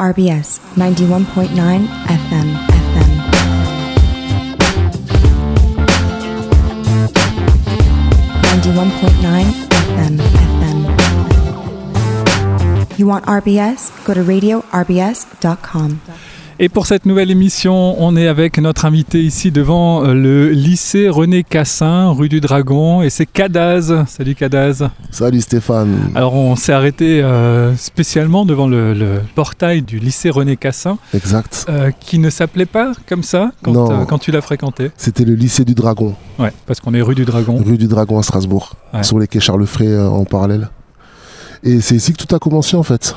RBS 91.9 FM FM. Ninety-one point nine FM FM. You want RBS? Go to radiorbs.com. Et pour cette nouvelle émission, on est avec notre invité ici devant euh, le lycée René Cassin, rue du Dragon, et c'est Cadaz. Salut Cadaz. Salut Stéphane. Alors on s'est arrêté euh, spécialement devant le, le portail du lycée René Cassin, Exact. euh, qui ne s'appelait pas comme ça quand, euh, tu l'as fréquenté? C'était le lycée du Dragon, Ouais, parce qu'on est rue du Dragon. rue du Dragon à Strasbourg, Ouais. sur les quais Charles Frey en parallèle. Et c'est ici que tout a commencé en fait.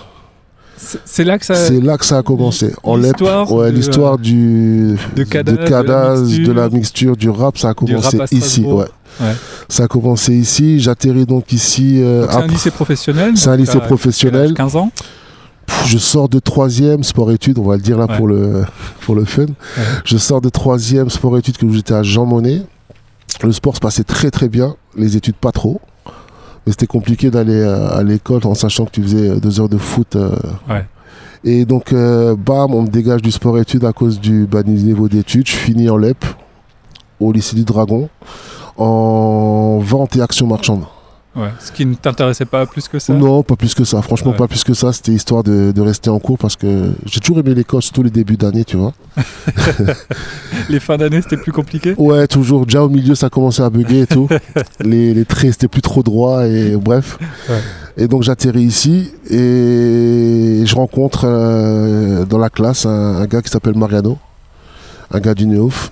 C'est là que ça. c'est là que ça a commencé. En l'histoire ouais, de- l'histoire du de Cadaz, de la mixture. de la mixture, du rap, ça a commencé ici. Ouais. Ouais. Ça a commencé ici. J'atterris donc ici. euh, C'est un lycée professionnel. C'est un lycée professionnel. âge? 15 ans? Pff, Je sors de troisième sport-études, on va le dire là Ouais. pour, le, pour le fun. Je sors de troisième sport-études que j'étais à Jean Monnet. Le sport se passait très très bien, les études pas trop. Mais c'était compliqué d'aller euh, à l'école en sachant que tu faisais euh, deux heures de foot. euh. Ouais. Et donc, euh, bam, on me dégage du sport-études à cause du bas niveau d'études. Je finis en LEP, au lycée du Dragon, en vente et action marchande. Ouais. Ce qui ne t'intéressait pas plus que ça? Non, pas plus que ça. Franchement, Ouais. pas plus que ça. C'était histoire de, de rester en cours parce que j'ai toujours aimé l'école, surtout les débuts d'année, tu vois. Les fins d'année, c'était plus compliqué? Ouais, toujours. Déjà au milieu, ça commençait à bugger et tout. les, les traits, c'était plus trop droit et bref. Ouais. Et donc j'atterris ici et je rencontre euh, dans la classe un, un gars qui s'appelle Mariano, un gars du Néof,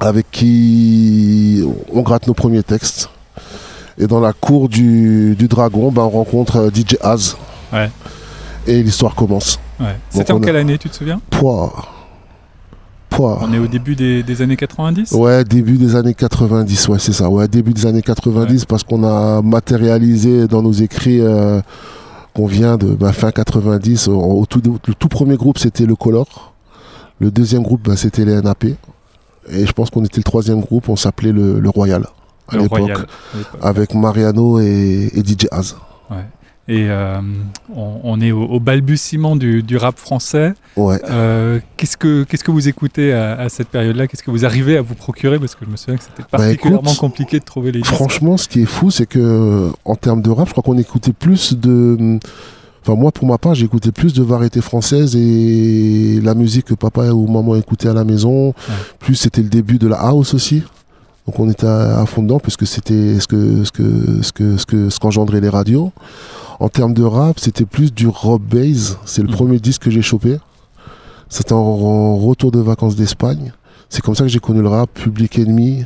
avec qui on gratte nos premiers textes. Et dans la cour du, du Dragon, ben, on rencontre euh, DJ Az. Ouais. Et l'histoire commence. Ouais. C'était en a- quelle année, tu te souviens? Pouah. Pouah. On est au début des, des années 90 Ouais, début des années 90, ouais, c'est ça. Ouais, début des années 90, parce qu'on a matérialisé dans nos écrits euh, qu'on vient de bah, fin 90. Au, au tout, le tout premier groupe, c'était le Color. Le deuxième groupe, bah, c'était les NAP. Et je pense qu'on était le troisième groupe, on s'appelait le, le Royal à l'époque, avec Mariano et, et DJ Az. Et euh, on, on est au, au balbutiement du, du rap français. Ouais. Euh, qu'est-ce, que, qu'est-ce que vous écoutez à, à cette période-là? Qu'est-ce que vous arrivez à vous procurer? Parce que je me souviens que c'était particulièrement Bah, écoute, compliqué de trouver les disques. Franchement, ce qui est fou, c'est que en termes de rap, je crois qu'on écoutait plus de. Enfin, moi, pour ma part, j'écoutais plus de variétés françaises et la musique que papa ou maman écoutaient à la maison. Plus c'était le début de la house aussi. Donc on était à, fond dedans puisque c'était ce que ce que ce que ce que ce qu'engendraient les radios. En termes de rap, c'était plus du rock base. C'est le Mhm. premier disque que j'ai chopé. C'était en, en retour de vacances d'Espagne. C'est comme ça que j'ai connu le rap, Public Enemy,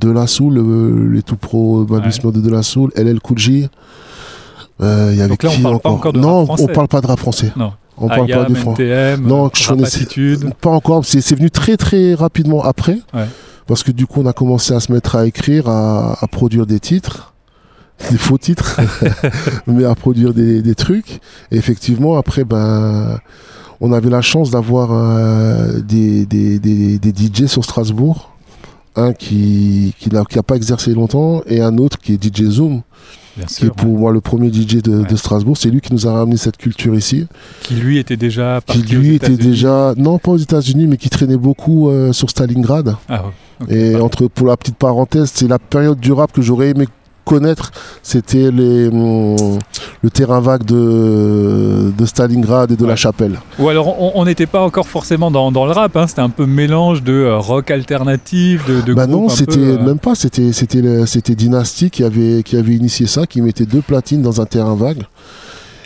De La Soul, le- les tout pro balbutiements de De La Soul, LL Cool J. Euh, il y avait Donc là, on pas encore de Non, rap on parle pas de rap français. Non. On parle Ayam, pas de français. NTM, Non, euh, je connaissais-. Pas encore, c'est c'est venu très très rapidement après. Ouais. Parce que du coup, on a commencé à se mettre à écrire, à, à produire des titres, des faux titres, mais à produire des, des trucs. Et effectivement, après, ben, on avait la chance d'avoir euh, des, des, des, des DJ sur Strasbourg. Un qui qui n'a qui a pas exercé longtemps et un autre qui est DJ Zoom, Bien qui sûr. est pour moi le premier DJ de, Ouais. de Strasbourg. C'est lui qui nous a ramené cette culture ici Qui lui était déjà qui aux lui était déjà non pas aux États-Unis mais qui traînait beaucoup euh, sur Stalingrad Ah, et entre pour la petite parenthèse c'est la période du rap que j'aurais aimé connaître c'était les hum, le terrain vague de de Stalingrad et de Ouais. la Chapelle Ou alors on- n'était pas encore forcément dans, dans le rap, hein, c'était un peu mélange de euh, rock alternatif, de, de bah non c'était peu, euh, même pas c'était c'était c'était Dynasty qui avait qui avait initié ça qui mettait deux platines dans un terrain vague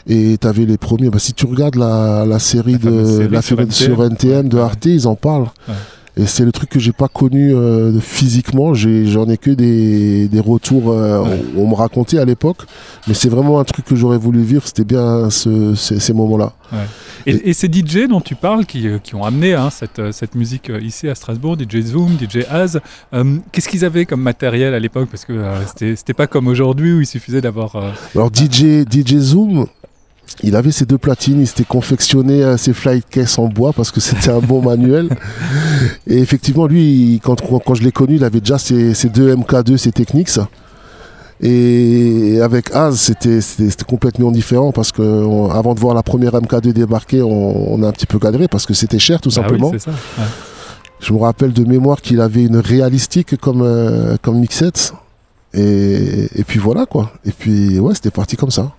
et t'avais les premiers bah, si tu regardes la, la série La de série la sur série sur NTM. De Ouais. Arte ils en parlent Ouais. Et c'est le truc que j'ai pas connu euh, physiquement. J'en ai, que des, des retours. euh, Ouais. on, on me racontait à l'époque, mais c'est vraiment un truc que j'aurais voulu vivre. C'était bien ce- ces, ces moments-là. Et, et ces DJ dont tu parles, qui, euh, qui ont amené hein, cette, cette musique ici à Strasbourg, DJ Zoom, DJ Az, euh, qu'est-ce qu'ils avaient comme matériel à l'époque? Parce que c'était pas comme aujourd'hui où il suffisait d'avoir. Alors DJ, DJ Zoom, il avait ses deux platines. Il s'était confectionné euh, ses flight cases en bois parce que c'était un bon manuel. Et effectivement, lui, quand, quand, je l'ai connu, il avait déjà ses, ses deux MK2, ses Technics. Et avec Az, c'était complètement différent parce que on- avant de voir la première MK2 débarquer, on, on a un petit peu galéré parce que c'était cher tout oui, simplement. ça. ouais. Je me rappelle de mémoire qu'il avait une réalistique comme, euh, comme mixette. Et, et puis voilà quoi. Et puis ouais, c'était parti comme ça.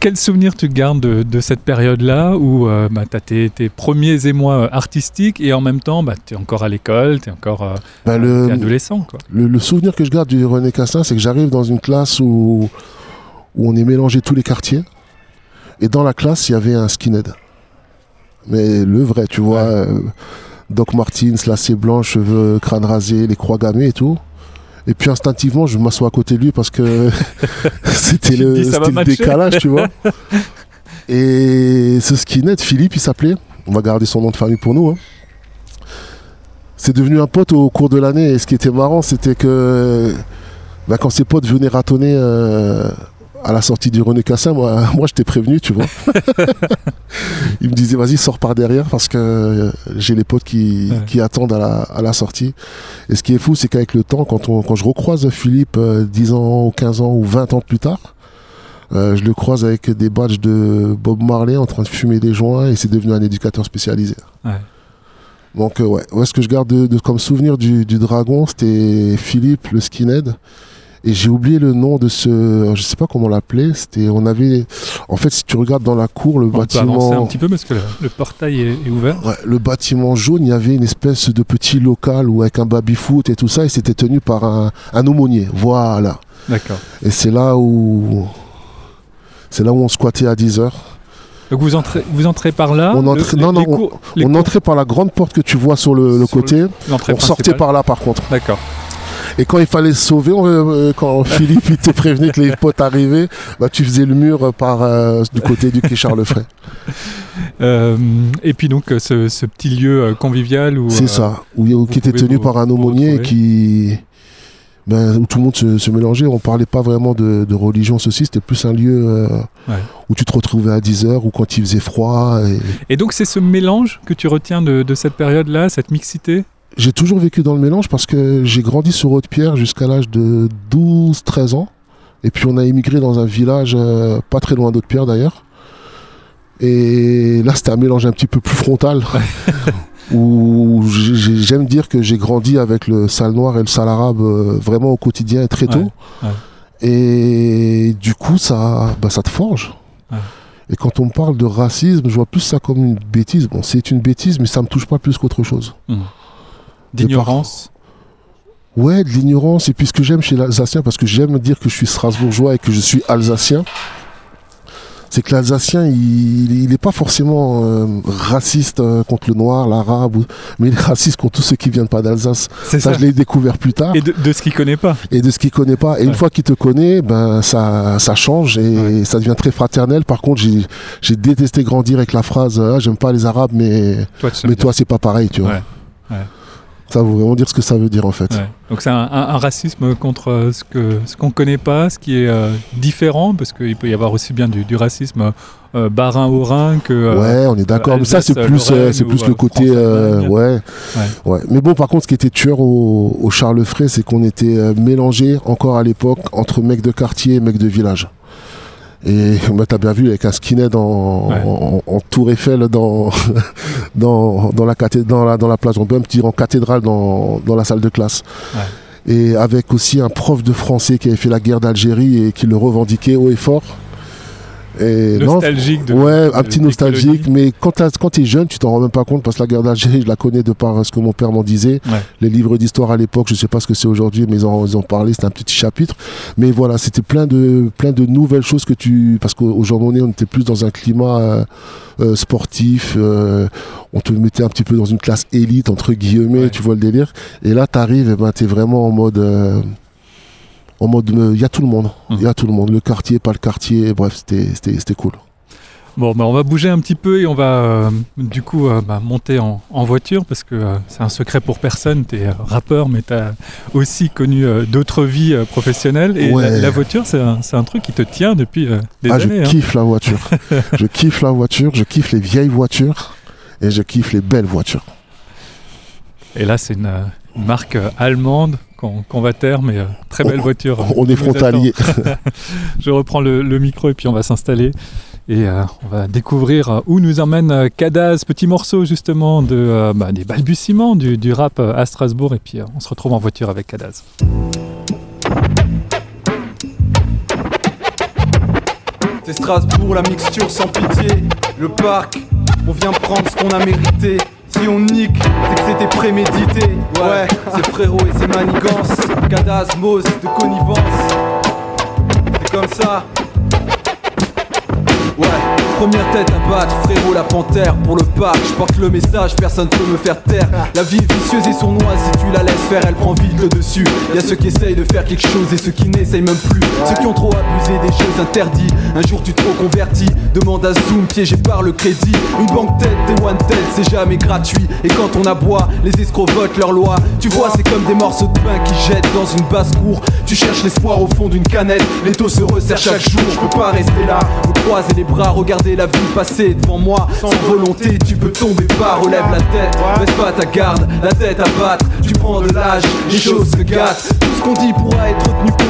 Quel souvenir tu gardes de, de cette période-là où euh, bah, tu as tes, tes premiers émois euh, artistiques et en même temps, bah, tu es encore à l'école, tu es encore euh, Ben, le, adolescent. Quoi. le, le souvenir que je garde du René Cassin, c'est que j'arrive dans une classe où, où on est mélangé tous les quartiers. Et dans la classe, il y avait un skinhead. Mais le vrai, tu vois. Ouais. euh, Doc Martins, lacets blancs, cheveux crâne rasé, les croix gammées et tout. Et puis instinctivement, je m'assois à côté de lui parce que c'était le, dis, décalage, tu vois. Et ce skinhead, Philippe, il s'appelait. On va garder son nom de famille pour nous. hein. C'est devenu un pote au cours de l'année. Et ce qui était marrant, c'était que bah, quand ses potes venaient ratonner euh, à la sortie du René Cassin, moi, moi je t'ai prévenu, tu vois. il me disait, vas-y, sors par derrière parce que euh, j'ai les potes qui, Ouais. qui attendent à la, à la sortie. Et ce qui est fou, c'est qu'avec le temps, quand, on, quand je recroise Philippe euh, 10 ans, ou 15 ans ou 20 ans plus tard, euh, je le croise avec des badges de Bob Marley en train de fumer des joints et c'est devenu un éducateur spécialisé. Ouais. Donc euh, ouais, ouais, ce que je garde de, de- comme souvenir du, du dragon, c'était Philippe le skinhead. Et j'ai oublié le nom de ce, je sais pas comment on l'appelait. C'était, on avait, en fait, si tu regardes dans la cour, le On peut avancer un bâtiment, petit peu parce que le, le portail est, est ouvert. ouais, le bâtiment jaune, il y avait une espèce de petit local où avec un baby foot et tout ça, et c'était tenu par un, un aumônier. Voilà. D'accord. Et c'est là où, c'est là où on squattait à 10 heures. Donc vous entrez, vous entrez par là. On le- les- non, non, cours- on entrait par la grande porte que tu vois sur le, le Sur le- côté. On sortait par là, par contre. D'accord. Et quand il fallait se sauver, on- euh, quand Philippe il te prévenait que les potes arrivaient, bah, tu faisais le mur par, euh, du côté du quai Charles. Euh, et puis donc euh, ce, ce petit lieu euh, convivial où. C'est euh, ça, où, où- qui était tenu vous- par un aumônier qui, ben, où tout le monde se, se mélangeait. On parlait pas vraiment de, de religion, ceci, c'était plus un lieu euh, Ouais. où tu te retrouvais à 10 heures ou quand il faisait froid. et- Et donc c'est ce mélange que tu retiens de, de cette période-là, cette mixité? J'ai toujours vécu dans le mélange parce que j'ai grandi sur Haute-Pierre jusqu'à l'âge de 12-13 ans. Et puis on a émigré dans un village euh, pas très loin d'Haute-Pierre d'ailleurs. Et là c'était un mélange un petit peu plus frontal. où j'ai- j'ai- j'aime dire que j'ai grandi avec le sale noir et le sale arabe euh, vraiment au quotidien et très tôt. Ouais, ouais. Et du coup ça, bah, ça te forge. Ouais. Et quand on me parle de racisme, je vois plus ça comme une bêtise. Bon, c'est une bêtise, mais ça me touche pas plus qu'autre chose. D'ignorance Ouais, de l'ignorance. Et puis ce que j'aime chez l'Alsacien, parce que j'aime dire que je suis strasbourgeois et que je suis alsacien, c'est que l'Alsacien, il n'est pas forcément euh, raciste euh, contre le noir, l'arabe, ou- mais il est raciste contre tous ceux qui viennent pas d'Alsace. Ça, ça. je l'ai découvert plus tard. Et de, de ce qu'il connaît pas. Et de ce qu'il connaît pas. Et une fois qu'il te connaît, ben ça, ça change et Ouais. ça devient très fraternel. Par contre, j'ai j'ai détesté grandir avec la phrase ah, j'aime pas les Arabes, mais, Toi, mais toi, c'est pas pareil, tu vois. Ouais, ouais. Ça veut vraiment dire ce que ça veut dire en fait. Ouais. Donc c'est un, un- un racisme contre euh, ce que ce qu'on connaît pas, ce qui est euh, différent, parce qu'il peut y avoir aussi bien du, du racisme euh, barin-haut-rhin que. euh, ouais, on est d'accord. Mais ça, c'est plus, euh, c'est plus le euh, côté. Euh, ouais, ouais. Mais bon, par contre, ce qui était tueur au, au Charles Fray, c'est qu'on était euh, mélangés encore à l'époque entre mecs de quartier et mecs de village. Et bah, t'as bien vu avec un skinhead en, Ouais. en, en tour Eiffel dans, dans, dans, la dans, la, dans la plage, on peut même dire en cathédrale dans, dans la salle de classe. Et avec aussi un prof de français qui avait fait la guerre d'Algérie et qui le revendiquait haut et fort. Et non, Nostalgique de. Ouais, un petit nostalgique, mais quand, t'as- quand tu es jeune, tu t'en rends même pas compte parce que la guerre d'Algérie, je la connais de par ce que mon père m'en disait. Ouais. Les livres d'histoire à l'époque, je sais pas ce que c'est aujourd'hui, mais ils en, ils en parlaient, c'était un petit chapitre. Mais voilà, c'était plein de, plein de nouvelles choses que tu. Parce qu'aujourd'hui, on était plus dans un climat euh, euh, sportif, euh, on te mettait un petit peu dans une classe élite, entre guillemets, Ouais. tu vois le délire. Et là, tu arrives, et ben, tu es vraiment en mode. En mode, il y a tout le monde, il Mhm. y a tout le monde, le quartier, pas le quartier, bref, c'était- cool. Bon, bah, on va bouger un petit peu et on va euh, du coup euh, bah, monter en, en voiture parce que euh, c'est un secret pour personne. Tu es rappeur, mais tu as aussi connu d'autres vies professionnelles. Et Ouais. la, la voiture, c'est un, truc qui te tient depuis des ah, années. je hein. kiffe la voiture. je kiffe la voiture, je kiffe les vieilles voitures et je kiffe les belles voitures. Et là, c'est une, une marque allemande qu'on va taire, mais très belle voiture. On est frontalier. Je reprends le, micro et puis on va s'installer. Et on va découvrir où nous emmène Cadaz, petit morceau justement de, bah, des balbutiements du, du, rap à Strasbourg. Et puis on se retrouve en voiture avec Cadaz. C'est Strasbourg, la mixture sans pitié. Le parc, on vient prendre ce qu'on a mérité. Si on nique, c'est que c'était prémédité. Ouais, c'est frérot et c'est manigance. Cadaz, Mos, de connivence. C'est comme ça. Ouais, première tête à battre, frérot la panthère pour le parc. Je porte le message, personne peut me faire taire. La vie est vicieuse et sournoise, si tu la laisses faire, elle prend vite le dessus. Y'a ceux qui essayent de faire quelque chose et ceux qui n'essayent même plus. Ceux qui ont trop abusé des choses interdites. Un jour tu te reconvertis, demande à Zoom, piégé par le crédit. Une banque tête, des one tête, c'est jamais gratuit. Et quand on aboie, les escrocs votent leur loi. Tu vois, c'est comme des morceaux de pain qui jettent dans une basse cour. Tu cherches l'espoir au fond d'une canette, les taux se resserrent chaque jour. Je peux pas rester là, me croiser les bras, la vie passer devant moi. Sans volonté, tu peux tomber pas, relève la tête, baisse pas ta garde, la tête à battre. Tu prends de l'âge, les choses se gâtent. Tout ce qu'on dit pourra être tenu contre nous. Lis-moi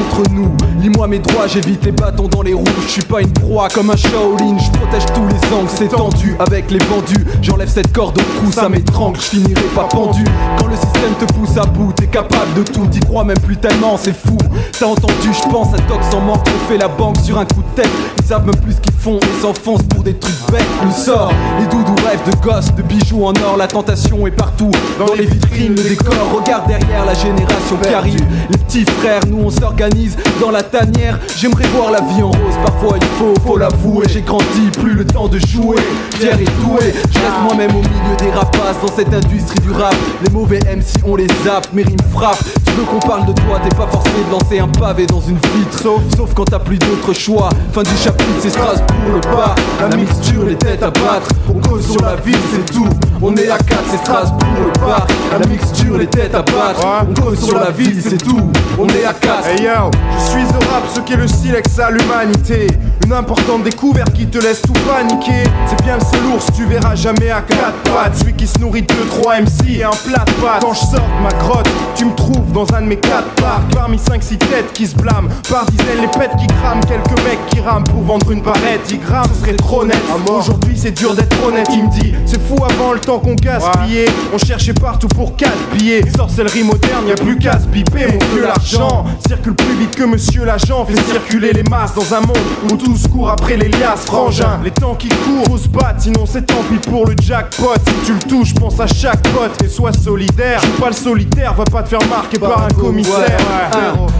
mes droits, j'évite les bâtons dans les roues. Je suis pas une proie comme un Shaolin, je protège tous les angles, c'est tendu. Avec les vendus, j'enlève cette corde au cou, ça m'étrangle, je finirai pas pendu. Quand le système te pousse à bout, t'es capable de tout, t'y crois même plus tellement, c'est fou. T'as entendu, je pense à Tox en manque, on fait la banque sur un coup de tête. Ils savent même plus ce qu'ils font et s'enfoncent pour des trucs bêtes. Le sort, les doudous rêvent de gosses, de bijoux en or, la tentation est partout. Dans les vitrines, le décor, regarde derrière la génération qui arrive. Les petits frères, nous on s'organise dans la tanière. J'aimerais voir la vie en rose, parfois il faut, faut l'avouer. J'ai grandi, plus le temps de jouer, fier et doué. Je reste moi-même au milieu des rapaces dans cette industrie du rap. Les mauvais MC on les zappe, mes rimes frappent. Tu veux qu'on parle de toi, t'es pas forcé de lancer un pavé dans une vitre. Sauf, sauf quand t'as plus d'autre choix. Fin du chapitre, c'est Strasbourg le pas. La mixture, les têtes à battre. On cause sur la ville, c'est tout. On est à 4, c'est Strasbourg le parc. La mixture, les têtes à battre. On cause sur la ville, c'est tout. On est à 4. Hey yo, je suis au rap, ce qu'est le silex à l'humanité. Une importante découverte qui te laisse tout paniquer. C'est bien le seul ours, tu verras jamais à 4 pattes. Celui qui se nourrit de 3 MC et un plat de pâtes. Quand je sors de ma grotte, tu me trouves dans un de mes 4 parcs. Parmi 5-6 têtes qui se blâment. Par dizaines, les pètes qui crament. Quelques mecs qui rament pour vendre une barrette. Ils gramment, ce serait trop net. Aujourd'hui, c'est dur d'être honnête. Il me dit, c'est fou avant le temps qu'on gaspillait. On cherchait partout pour 4 billets. Sorcellerie moderne, y a plus qu'à se piper. Mon vieux, l'argent circule plus vite que monsieur l'agent. Fait circuler les masses dans un monde où tous courent après les liasses. Frangin, les temps qui courent, faut se battre. Sinon, c'est tant pis pour le jackpot. Si tu le touches, pense à chaque pote et sois solidaire. Joue pas le solitaire, va pas te faire marquer par un commissaire.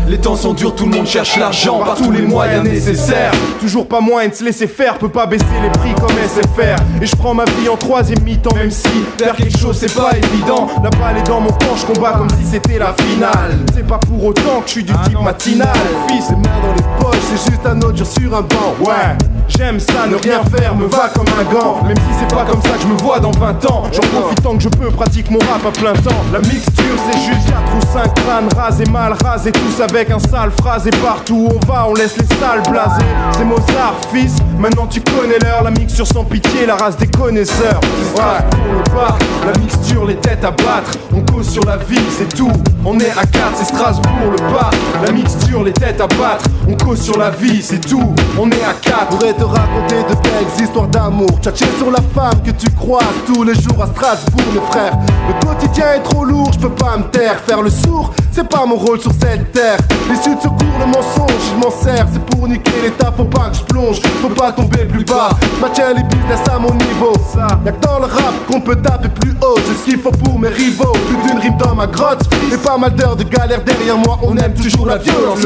Les temps sont durs, tout le monde cherche l'argent par tous les moyens nécessaires. Toujours pas moyen de se laisser faire, peut pas baisser les prix comme SFR. Et je prends ma vie en troisième mi-temps, même si faire quelque chose c'est pas évident. La balle est dans mon camp, je combats comme si c'était la finale. C'est pas pour autant que je suis du type matinal. Fils, les mains dans les poches, c'est juste un autre jour sur un banc. Ouais. J'aime ça, ne rien faire me va comme un gant. Même si c'est pas comme ça que je me vois dans 20 ans. J'en profite tant que je peux, pratique mon rap à plein temps. La mixture, c'est juste 4 ou 5 crânes rasés, mal rasés, tous avec un sale phrase. Et partout où on va, on laisse les salles blasées. C'est Mozart, fils. Maintenant tu connais l'heure. La mixture sans pitié, la race des connaisseurs. Ouais, pour le bar, la mixture, les têtes à battre. On cause sur la vie, c'est tout. On est à 4, c'est Strasbourg, le bar. La mixture, les têtes à battre. On cause sur la vie, c'est tout. On est à 4 pourrais te raconter de belles histoires d'amour. Tchatcher sur la femme que tu croises tous les jours à Strasbourg, mes frères. Le quotidien est trop lourd, je peux pas me taire. Faire le sourd, c'est pas mon rôle sur cette terre. L'issue de secours, le mensonge, je m'en sers. C'est pour niquer l'état, faut pas que je plonge. Faut pas tomber plus bas. Maintiens les business à mon niveau. Y'a que dans le rap qu'on peut taper plus haut. C'est ce qu'il faut pour mes rivaux. Plus d'une rime dans ma grotte. Et pas mal d'heures de galère derrière moi. On aime toujours la violence.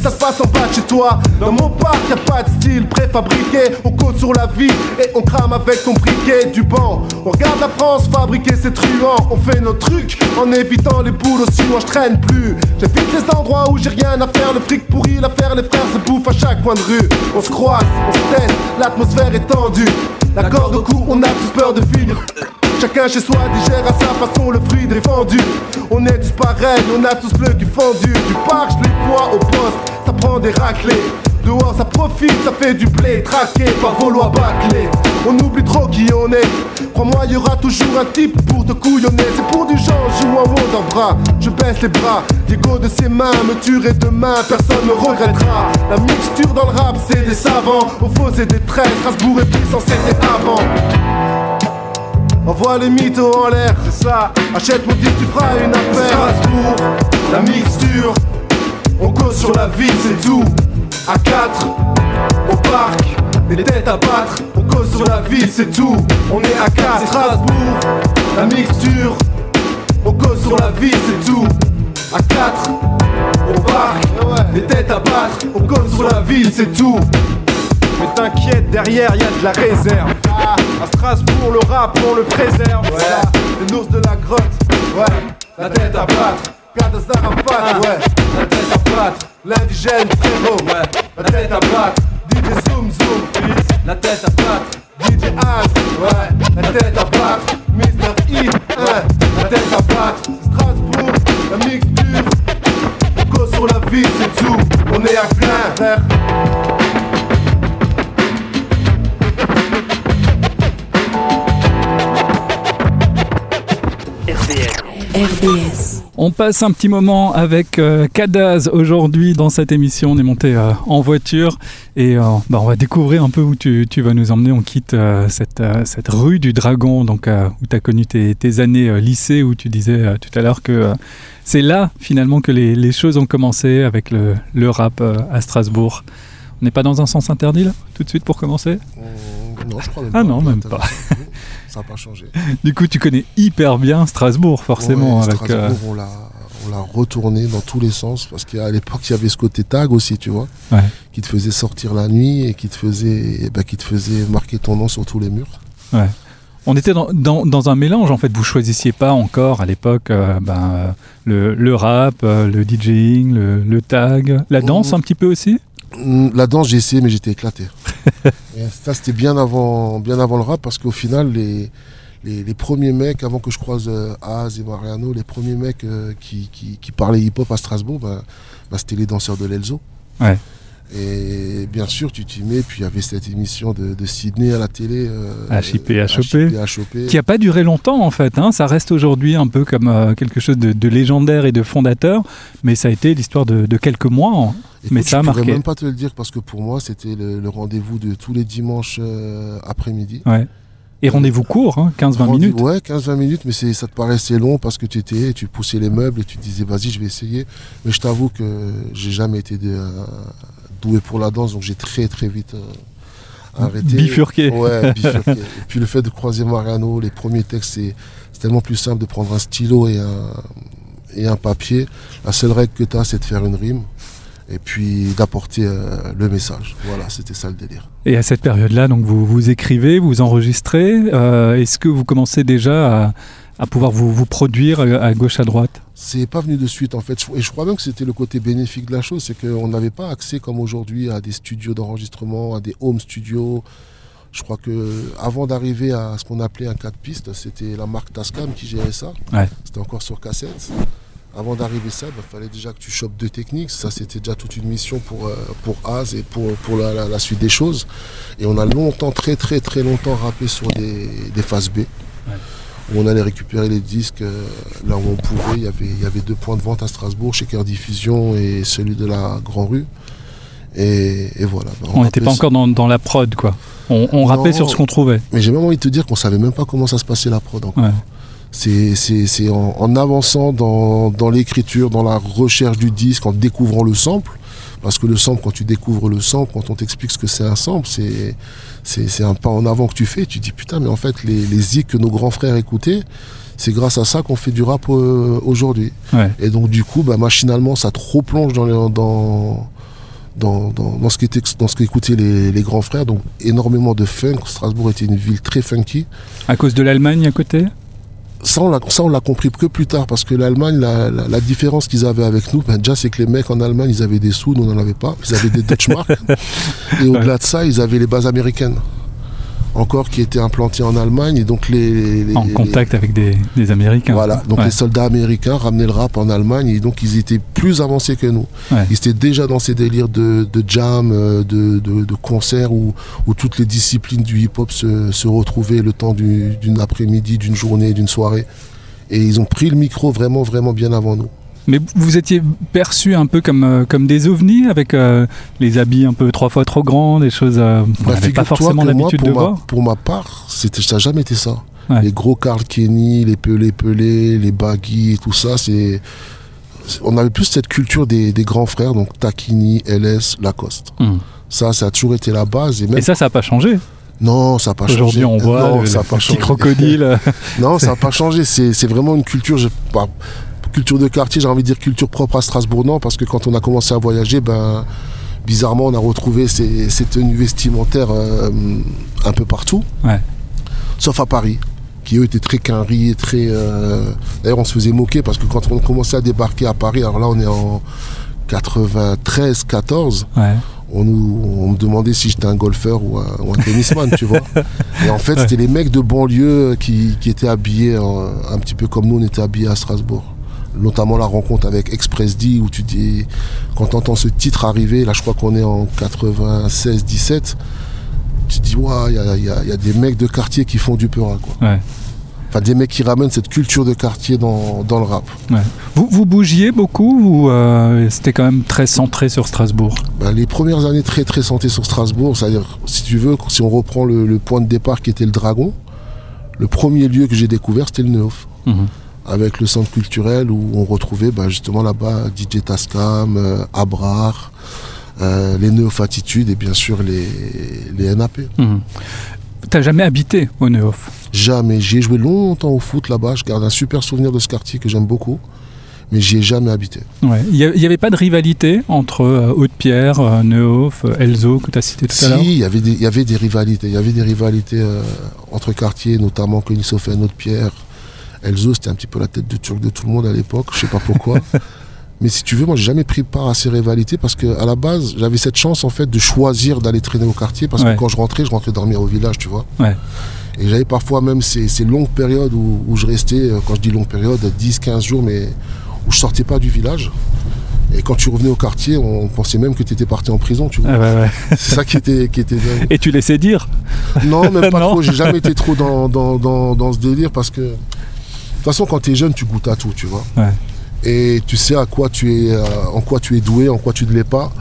Ça se passe en bas de chez toi. Dans mon parc, y'a pas de style préfabriqué. On code sur la vie et on crame avec ton briquet du banc. On regarde la France fabriquer ses truands. On fait nos trucs en évitant les boules aussi. Moi je traîne plus. J'évite les endroits où j'ai rien à faire. Le fric pourri, l'affaire, les frères se bouffent à chaque coin de rue. On se croise, on se teste, l'atmosphère est tendue. La corde au cou, on a tous peur de finir. Chacun chez soi digère à sa façon le fruit défendu. On est tous pareils, on a tous le cul fendu. Du parc, je les vois au poste, ça prend des raclés. Dehors ça profite, ça fait du blé, traqué par vos lois bâclées. On oublie trop qui on est. Crois-moi, y aura toujours un type pour te couillonner. C'est pour du genre, joue en haut d'un bras. Je baisse les bras, Diego de ses mains me tuerait demain, personne ne regrettera. La mixture dans le rap, c'est des savants. Au faux, c'est des traits. Strasbourg est puissant, c'était avant. Envoie les mythos en l'air, c'est ça. Achète mon disque, tu feras une affaire. Strasbourg, la mixture. On cause sur la vie, c'est tout. À 4, au parc, des têtes à battre. On cause sur la vie, c'est tout. On est à 4, Strasbourg, la mixture. On cause sur la vie, c'est tout. À 4, au parc, des têtes à battre. On cause sur la vie, c'est tout. Mais t'inquiète, derrière y a de la réserve. À Strasbourg, le rap, on le préserve. Ouais, c'est l'ours de la grotte. Ouais, la tête à battre. Garde Zarafat, ouais, la tête à battre. L'indigène frérot, ouais, la tête à battre. DJ Zoom Zoom, la tête à battre. DJ Az, ouais, la tête à battre. Mr. E, la tête à battre. Strasbourg, la. On cause sur la vie, c'est tout. On est à plein, frère. On passe un petit moment avec euh, Kadaz aujourd'hui dans cette émission. On est monté euh, en voiture et euh, bah, on va découvrir un peu où tu, vas nous emmener. On quitte euh, cette, rue du Dragon, donc où tu as connu tes, années lycée, où tu disais tout à l'heure que c'est là finalement que les, choses ont commencé avec le, rap à Strasbourg. On n'est pas dans un sens interdit là, tout de suite pour commencer? Non, je crois même Ah pas. non, même pas. Ça n'a pas changé. Du coup, tu connais hyper bien Strasbourg, forcément. Ouais, avec, Strasbourg, euh, on l'a on l'a retourné dans tous les sens parce qu'à l'époque il y avait ce côté tag aussi tu vois Ouais. qui te faisait sortir la nuit et qui te faisait bah, qui te faisait marquer ton nom sur tous les murs On était dans, dans, dans un mélange en fait. Vous choisissiez pas encore à l'époque euh, ben, le, le rap, euh, le DJing, le, le tag, la danse Mhm. un petit peu aussi? Hum, la danse j'ai essayé mais j'étais éclaté Et ça c'était bien avant bien avant le rap parce qu'au final les les, les premiers mecs, avant que je croise euh, Az et Mariano, les premiers mecs euh, qui, qui, qui parlaient hip-hop à Strasbourg, bah, bah, c'était les danseurs de l'Elzo. Ouais. Et bien sûr, tu t'y mets, puis il y avait cette émission de, de Sydney à la télé. Euh, HIP, euh, HOP. Qui a pas duré longtemps en fait. hein. Ça reste aujourd'hui un peu comme euh, quelque chose de, de légendaire et de fondateur, mais ça a été l'histoire de, de quelques mois. hein. Écoute, mais ça a je pourrais marqué. même pas te le dire parce que pour moi, c'était le, le rendez-vous de tous les dimanches euh, après-midi. Ouais. Et rendez-vous court, hein, 15-20 Rendez- minutes. Ouais, 15-20 minutes, mais ça te paraissait long parce que tu étais, tu poussais les meubles et tu te disais vas-y, je vais essayer. Mais je t'avoue que j'ai jamais été de- euh, doué pour la danse, donc j'ai très très vite euh, arrêté. Bifurqué. Ouais, bifurqué. et puis le fait de croiser Mariano, les premiers textes, c'est c'est tellement plus simple de prendre un stylo et un, et un papier. La seule règle que tu as, c'est de faire une rime. Et puis d'apporter euh, le message. Voilà, c'était ça le délire. Et à cette période-là, donc vous, vous écrivez, vous enregistrez. euh, Est-ce que vous commencez déjà à, à pouvoir vous, vous produire à à gauche à droite? C'est pas venu de suite en fait. Et je crois même que c'était le côté bénéfique de la chose, c'est qu'on n'avait pas accès comme aujourd'hui à des studios d'enregistrement, à des home studios. Je crois que avant d'arriver à ce qu'on appelait un 4 pistes, c'était la marque Tascam qui gérait ça. Ouais. C'était encore sur cassette. Avant d'arriver ça, il fallait déjà que tu chopes deux techniques. Ça, c'était déjà toute une mission pour, euh, pour Az et pour, pour la, la- la suite des choses. Et on a longtemps, très très très longtemps rappé sur des, des phases B. Où on allait récupérer les disques euh, là où on pouvait. Il y, avait, il y avait deux points de vente à Strasbourg, chez Cœur Diffusion et celui de la Grand Rue. Et, et voilà. Bah, On n'était pas encore dans, dans la prod, quoi. On, on rappait sur ce qu'on trouvait. Mais j'ai même envie de te dire qu'on savait même pas comment ça se passait la prod encore. Ouais. C'est, en, en avançant dans, dans l'écriture, dans la recherche du disque, en découvrant le sample. Parce que le sample, quand tu découvres le sample, quand on t'explique ce que c'est un sample, c'est, un pas en avant que tu fais. Tu dis putain, mais en fait, les, les zik que nos grands frères écoutaient, c'est grâce à ça qu'on fait du rap euh, aujourd'hui. Ouais. Et donc, du coup, bah, machinalement, ça te replonge dans, les- dans, dans, dans, dans ce qu'étaient dans ce qu'écoutaient les, les grands frères. Donc, énormément de funk. Strasbourg était une ville très funky. À cause de l'Allemagne à côté? Ça, on l'a, ça, on l'a compris que plus tard, parce que l'Allemagne, la, la- la différence qu'ils avaient avec nous, ben, déjà, c'est que les mecs en Allemagne, ils avaient des sous, nous, on n'en avait pas. Ils avaient des Deutschmark. et au-delà de ça, ils avaient les bases américaines. Encore qui étaient implantés en Allemagne et donc les, les- En les- contact avec des, des Américains. voilà, donc Ouais. les soldats américains ramenaient le rap en Allemagne et donc ils étaient plus avancés que nous. Ouais. Ils étaient déjà dans ces délires de, de jam, euh, de, de, de concerts où, où toutes les disciplines du hip-hop se, se retrouvaient le temps du- d'une après-midi, d'une journée, d'une soirée. Et ils ont pris le micro vraiment, vraiment bien avant nous. Mais vous étiez perçus un peu comme, euh, comme des ovnis avec euh, les habits un peu trois fois trop grands, des choses euh, qu'on Bah, n'avait pas forcément l'habitude de ma, voir. Pour ma part, c'était, ça n'a jamais été ça. Ouais. Les gros Carl Kenny, les pelés pelés, les baggy et tout ça, c'est. On avait plus cette culture des, des grands frères, donc Takini, LS, Lacoste. Hmm. Ça, ça a toujours été la base. Et même... Et ça, ça n'a pas changé? Non, ça n'a pas changé. Aujourd'hui, on voit Non, le, ça a le pas petit changé. crocodile. Non, ça n'a pas changé. C'est c'est vraiment une culture, je- bah, culture de quartier, j'ai envie de dire culture propre à Strasbourg, non, parce que quand on a commencé à voyager, ben, bizarrement, on a retrouvé ces, ces tenues vestimentaires euh, un peu partout, Ouais. sauf à Paris, qui eux étaient très quinri, très. euh, D'ailleurs, on se faisait moquer parce que quand on commençait à débarquer à Paris, alors là, on est en 93, 14 Ouais. on, nous, on me demandait si j'étais un golfeur ou un, ou un tennisman, tu vois. Et en fait, c'était les mecs de banlieue qui, qui étaient habillés un petit peu comme nous, on était habillés à Strasbourg. Notamment la rencontre avec Express D, où tu dis, quand tu entends ce titre arriver, là je crois qu'on est en 96-17, tu te dis, waouh, il y a, il y il y a des mecs de quartier qui font du peura, quoi. Ouais. Enfin, des mecs qui ramènent cette culture de quartier dans, dans le rap. Ouais. Vous, vous bougiez beaucoup ou euh, c'était quand même très centré sur Strasbourg? Ben, les premières années très très santé sur Strasbourg, c'est-à-dire, si tu veux, si on reprend le, le point de départ qui était le Dragon, le premier lieu que j'ai découvert, c'était le Neuf, Mhm. Avec le centre culturel où on retrouvait ben, justement là-bas DJ Tascam, euh, Abrar, euh, les Neuf Attitudes et bien sûr les, les NAP. Mhm. T'as jamais habité au Neuf Jamais. J'ai joué longtemps au foot là-bas, je garde un super souvenir de ce quartier que j'aime beaucoup, mais j'y ai jamais habité. Ouais. Il n'y avait pas de rivalité entre euh, Haute-Pierre, euh, Neuf, euh, Elzo que tu as cité tout à l'heure? Si, il y avait des- rivalités. Il y avait des rivalités euh, entre quartiers, notamment Conissofen, Haute-Pierre. Elzo, c'était un petit peu la tête de turc de tout le monde à l'époque, je sais pas pourquoi. Mais si tu veux, moi, j'ai jamais pris part à ces rivalités parce que à la base, j'avais cette chance en fait de choisir d'aller traîner au quartier parce Ouais. que quand je rentrais, je rentrais dormir au village, tu vois. Ouais. Et j'avais parfois même ces, ces longues périodes où, où je restais, euh, quand je dis longue période, 10-15 jours, mais où je sortais pas du village. Et quand tu revenais au quartier, on pensait même que tu étais parti en prison, tu vois. Ah ouais. C'est ça qui était, qui était dingue. Et tu laissais dire? Non, même pas Non. trop. J'ai jamais été trop dans, dans, dans, dans ce délire parce que toute façon, quand tu es jeune, tu goûtes à tout, tu vois. Ouais. Et tu sais à quoi tu es, euh, en quoi tu es doué, en quoi tu ne l'es pas.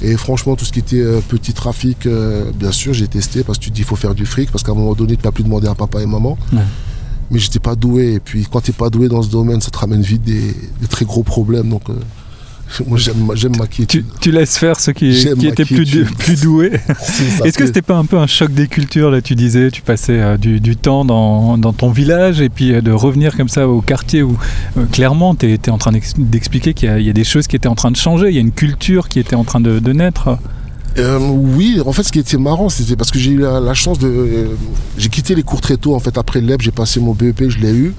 Et franchement, tout ce qui était euh, petit trafic, euh, bien sûr, j'ai testé parce que tu te dis il faut faire du fric parce qu'à un moment donné, tu ne vas plus demander à papa et maman. Ouais. Mais j'étais pas doué. Et puis quand tu n'es pas doué dans ce domaine, ça te ramène vite des, des très gros problèmes. Donc euh, moi, j'aime ma- j'aime ma tu, laisses faire ceux qui, étaient plus, doués. Est-ce que c'était pas un peu un choc des cultures là Tu disais, tu passais euh, du, du temps dans, dans ton village et puis euh, de revenir comme ça au quartier où euh, clairement tu étais en train d'ex- d'expliquer qu'il y, a- il y a des choses qui étaient en train de changer, il y a une culture qui était en train de, de naître? Euh, oui, en fait, ce qui était marrant, c'était parce que j'ai eu la, la chance de. euh, j'ai quitté les cours très tôt. En fait, après le LEP, j'ai passé mon BEP, je l'ai eu.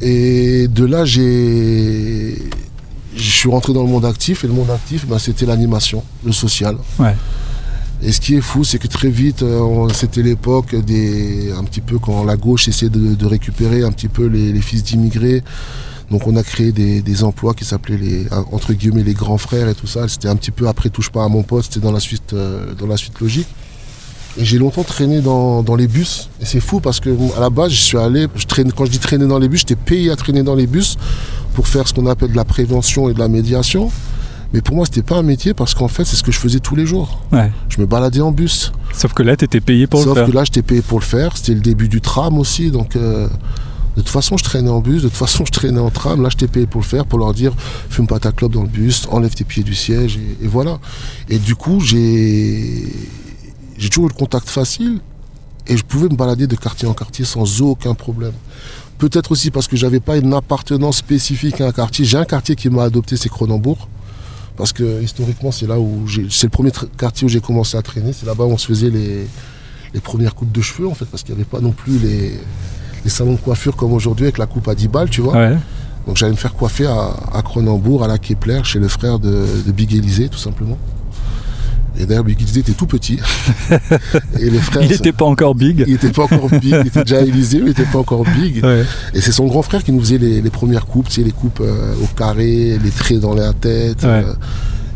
Et de là, j'ai. Je suis rentré dans le monde actif. Et le monde actif, ben, c'était l'animation, le social. Ouais. Et ce qui est fou, c'est que très vite, euh, c'était l'époque des. Un petit peu quand la gauche essayait de, de récupérer un petit peu les, les fils d'immigrés. Donc on a créé des, des emplois qui s'appelaient les entre guillemets les grands frères et tout ça. C'était un petit peu après touche pas à mon poste, c'était dans la suite euh, dans la suite logique. Et j'ai longtemps traîné dans, dans les bus. Et c'est fou parce que à la base, je suis allé, je traîne, quand je dis traîner dans les bus, j'étais payé à traîner dans les bus pour faire ce qu'on appelle de la prévention et de la médiation. Mais pour moi, c'était pas un métier parce qu'en fait, c'est ce que je faisais tous les jours. Ouais. Je me baladais en bus. Sauf que là, tu étais payé pour Sauf le faire. que là, j'étais payé pour le faire. C'était le début du tram aussi. Donc, euh, de toute façon, je traînais en bus. De toute façon, je traînais en tram. Là, j'étais payé pour le faire, pour leur dire fume pas ta clope dans le bus, enlève tes pieds du siège. Et, et voilà. Et du coup, j'ai j'ai toujours eu le contact facile. Et je pouvais me balader de quartier en quartier sans aucun problème. Peut-être aussi parce que j'avais pas une appartenance spécifique à un quartier. J'ai un quartier qui m'a adopté, c'est Cronenbourg. Parce que historiquement, c'est là où. C'est le premier quartier où j'ai commencé à traîner. C'est là-bas où on se faisait les, les premières coupes de cheveux, en fait, parce qu'il n'y avait pas non plus les, les salons de coiffure comme aujourd'hui avec la coupe à 10 balles, tu vois. Ouais. Donc j'allais me faire coiffer à, à Cronenbourg, à la Kepler, chez le frère de, de Big Élysée, tout simplement. Et d'ailleurs, Biggie était tout petit. et les frères, il n'était pas encore big. Il n'était pas encore big. Il était déjà Élysée, mais il n'était pas encore big. Et c'est son grand frère qui nous faisait les, premières coupes, tu sais, les coupes euh, au carré, les traits dans la tête. Euh,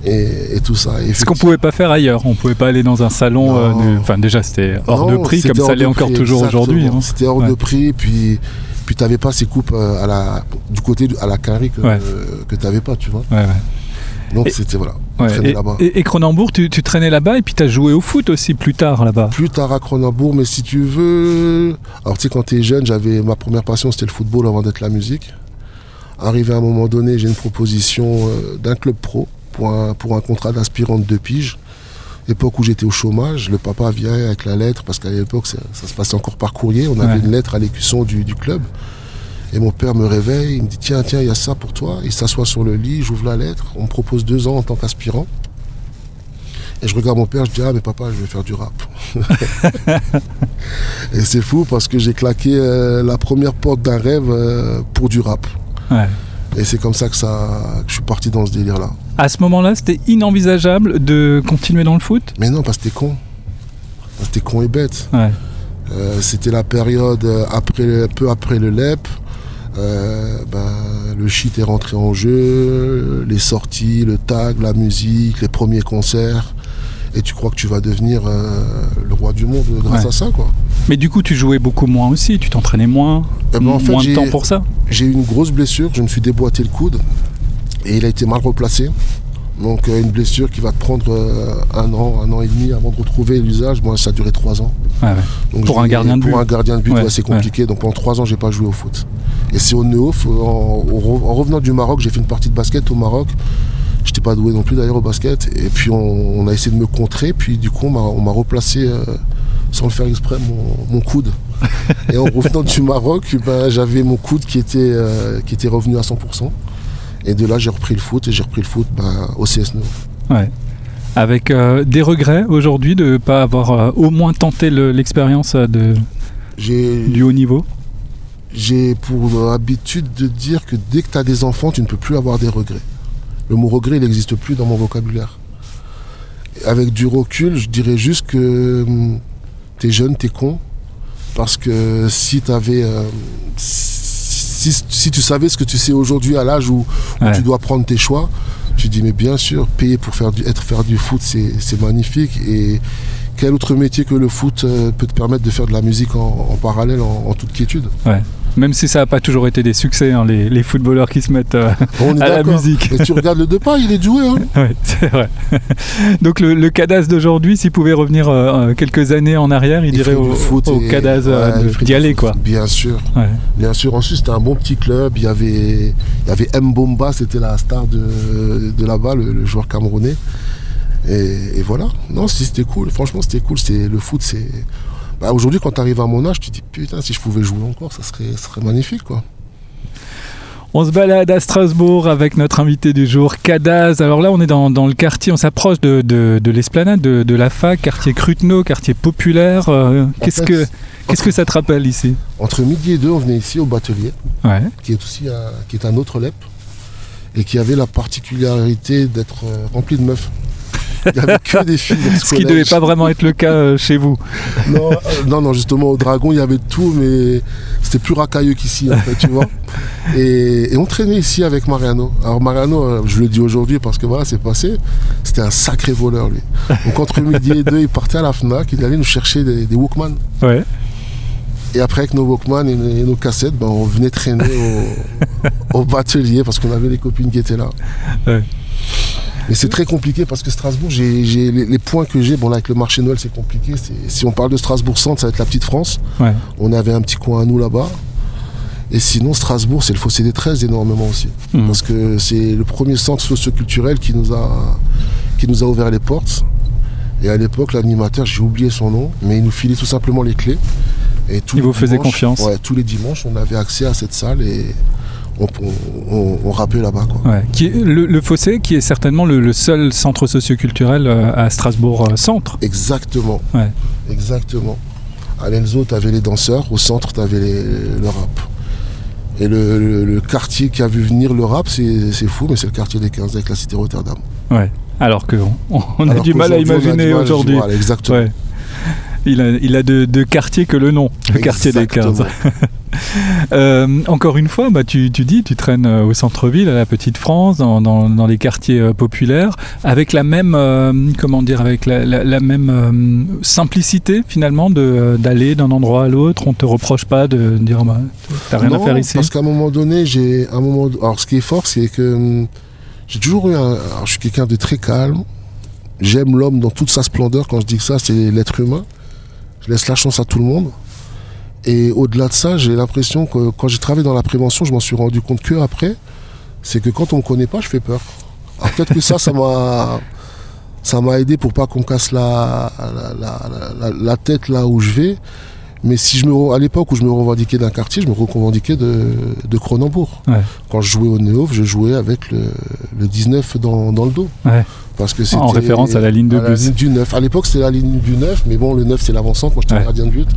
et, tout ça. Ce qu'on pouvait pas faire ailleurs. On pouvait pas aller dans un salon. Euh, enfin, déjà, c'était hors de prix, comme ça l'est encore toujours aujourd'hui. Hein. C'était hors de prix. Puis, puis tu n'avais pas ces coupes à la, du côté à la carré que, que tu n'avais pas, tu vois. Donc c'était voilà. Et, là-bas. Et, Cronenbourg, tu, traînais là-bas et puis tu as joué au foot aussi plus tard là-bas. Plus tard à Cronenbourg, mais si tu veux. Alors tu sais, quand tu es jeune, j'avais ma première passion c'était le football avant d'être la musique. Arrivé à un moment donné, j'ai une proposition euh, d'un club pro pour un, pour un contrat d'aspirante de pige. Époque où j'étais au chômage, le papa vient avec la lettre, parce qu'à l'époque ça, se passait encore par courrier. On avait une lettre à l'écusson du, du club. Et mon père me réveille, il me dit tiens, tiens, il y a ça pour toi. Il s'assoit sur le lit, j'ouvre la lettre, on me propose deux ans en tant qu'aspirant. Et je regarde mon père, je dis ah mais papa, je vais faire du rap. et c'est fou parce que j'ai claqué euh, la première porte d'un rêve euh, pour du rap. Et c'est comme ça que, ça que je suis parti dans ce délire-là. À ce moment-là, c'était inenvisageable de continuer dans le foot? Mais non, parce que c'était con. C'était con et bête. Euh, c'était la période après, peu après le LEP. Euh, ben, le shit est rentré en jeu, les sorties, le tag, la musique, les premiers concerts. Et tu crois que tu vas devenir euh, le roi du monde grâce à ça, quoi. Mais du coup, tu jouais beaucoup moins aussi, tu t'entraînais moins, eh ben, moins de temps pour ça? J'ai eu une grosse blessure, je me suis déboîté le coude et il a été mal replacé. Donc euh, une blessure qui va te prendre euh, un an, un an et demi avant de retrouver l'usage. Moi, ça a duré trois ans. pour un gardien de but. Pour un gardien de but, c'est compliqué. Donc pendant trois ans, j'ai pas joué au foot. Et c'est au Neuf, en, en, revenant du Maroc, j'ai fait une partie de basket au Maroc. J'étais pas doué non plus d'ailleurs au basket. Et puis on, a essayé de me contrer. Puis du coup, on m'a replacé euh, sans le faire exprès mon, coude. et en revenant du Maroc, ben, j'avais mon coude qui était, qui était revenu à 100%. Et de là, j'ai repris le foot et j'ai repris le foot bah, au CS9. Ouais. Avec euh, des regrets aujourd'hui de ne pas avoir euh, au moins tenté l'expérience euh, de, du haut niveau? J'ai pour habitude de dire que dès que tu as des enfants, tu ne peux plus avoir des regrets. Le mot regret, il n'existe plus dans mon vocabulaire. Avec du recul, je dirais juste que hum, tu es jeune, tu es con. Parce que si tu avais si, tu savais ce que tu sais aujourd'hui à l'âge où, tu dois prendre tes choix, tu dis mais bien sûr, payer pour faire du, être faire du foot, c'est magnifique. Et quel autre métier que le foot euh, peut te permettre de faire de la musique en, parallèle, en, toute quiétude? Même si ça n'a pas toujours été des succès, hein, les, footballeurs qui se mettent euh, à la musique. Et tu regardes le Depay, il est doué. Hein. oui, c'est vrai. Donc le, le d'aujourd'hui, s'il pouvait revenir euh, euh, quelques années en arrière, il, dirait au, au Cadas d'y aller. Quoi. Bien sûr. Bien sûr. Ensuite, c'était un bon petit club. Il y avait, il y avait Mbomba, c'était la star de, de là-bas, le, joueur camerounais. Et, et, voilà. Non, c'était cool. Franchement, c'était cool. Le foot, c'est bah, aujourd'hui, quand tu arrives à mon âge, tu te dis putain, si je pouvais jouer encore, ça serait, serait magnifique quoi. On se balade à Strasbourg avec notre invité du jour, Cadaz. Alors là, on est dans, le quartier, on s'approche de, de, l'esplanade de, la fac, quartier Cruteno, quartier populaire. Euh, qu'est-ce que qu'est-ce que ça te rappelle ici? Entre midi et deux, on venait ici au Batelier, qui est aussi qui est un autre LEP, et qui avait la particularité d'être euh, rempli de meufs. Il n'y avait que des filles. Ce qui ne devait pas vraiment être le cas euh, chez vous. Euh, non, non, justement, au Dragon, il y avait tout, mais c'était plus racailleux qu'ici, en fait, tu vois. Et, on traînait ici avec Mariano. Alors, Mariano, euh, je le dis aujourd'hui parce que voilà, c'est passé, c'était un sacré voleur, lui. Donc, entre midi et deux, il partait à la Fnac, il allait nous chercher des, des Walkman. Ouais. Et après, avec nos Walkman et, nos cassettes, ben, on venait traîner au, au batelier parce qu'on avait les copines qui étaient là. Ouais. Mais c'est très compliqué parce que Strasbourg, j'ai, les, points que j'ai, bon là avec le marché Noël c'est compliqué. si on parle de Strasbourg centre, ça va être la petite France. On avait un petit coin à nous là-bas. Et sinon, Strasbourg, c'est le Fossé des 13 énormément aussi. Mmh. Parce que c'est le premier centre socioculturel qui nous a, qui nous a ouvert les portes. Et à l'époque, l'animateur, j'ai oublié son nom, mais il nous filait tout simplement les clés. Et il vous faisait confiance Ouais, tous les dimanches, on avait accès à cette salle et on, on, rappait là-bas. Qui le, Fossé, qui est certainement le, seul centre socioculturel euh, à Strasbourg euh, centre. Exactement. Exactement. À l'Enzo, tu avais les danseurs, au centre, tu avais le rap. Et le, quartier qui a vu venir le rap, c'est fou, mais c'est le quartier des 15 avec la cité Rotterdam. Ouais. Alors qu'on on a Alors du mal à qu'aujourd'hui, on a du imaginer mal à- aujourd'hui. voilà, exactement. Ouais. Il a, il a de, de quartier que le nom, le quartier des 15. Exactement. Euh, encore une fois, bah, tu, tu dis, tu traînes euh, au centre-ville, à la Petite France, dans, dans- dans les quartiers euh, populaires, avec la même, euh, comment dire, avec la, la- la même simplicité finalement d'aller d'un endroit à l'autre. On te reproche pas de dire, bah, t'as rien à faire ici. Parce qu'à un moment donné, j'ai un moment. Alors, ce qui est fort, c'est que hum, j'ai toujours eu un. Alors, je suis quelqu'un de très calme. J'aime l'homme dans toute sa splendeur. Quand je dis que ça, c'est l'être humain. Je laisse la chance à tout le monde. Et au-delà de ça, j'ai l'impression que quand j'ai travaillé dans la prévention, je m'en suis rendu compte que après, c'est que quand on me connaît pas, je fais peur. Alors, peut-être que ça, ça m'a. Ça m'a aidé pour pas qu'on me casse la, la, la- la- la tête là où je vais. Mais si je me, à l'époque où je me revendiquais d'un quartier, je me revendiquais de, de Cronenbourg. Ouais. Quand je jouais au Neuf, je jouais avec le, le 19 dans, dans le dos. Ouais. Parce que En c'était référence à la ligne de bus. du 9. À l'époque, c'était la ligne du 9, mais bon, le 9, c'est l'avancante. Moi, j'étais Ouais. gardien de but.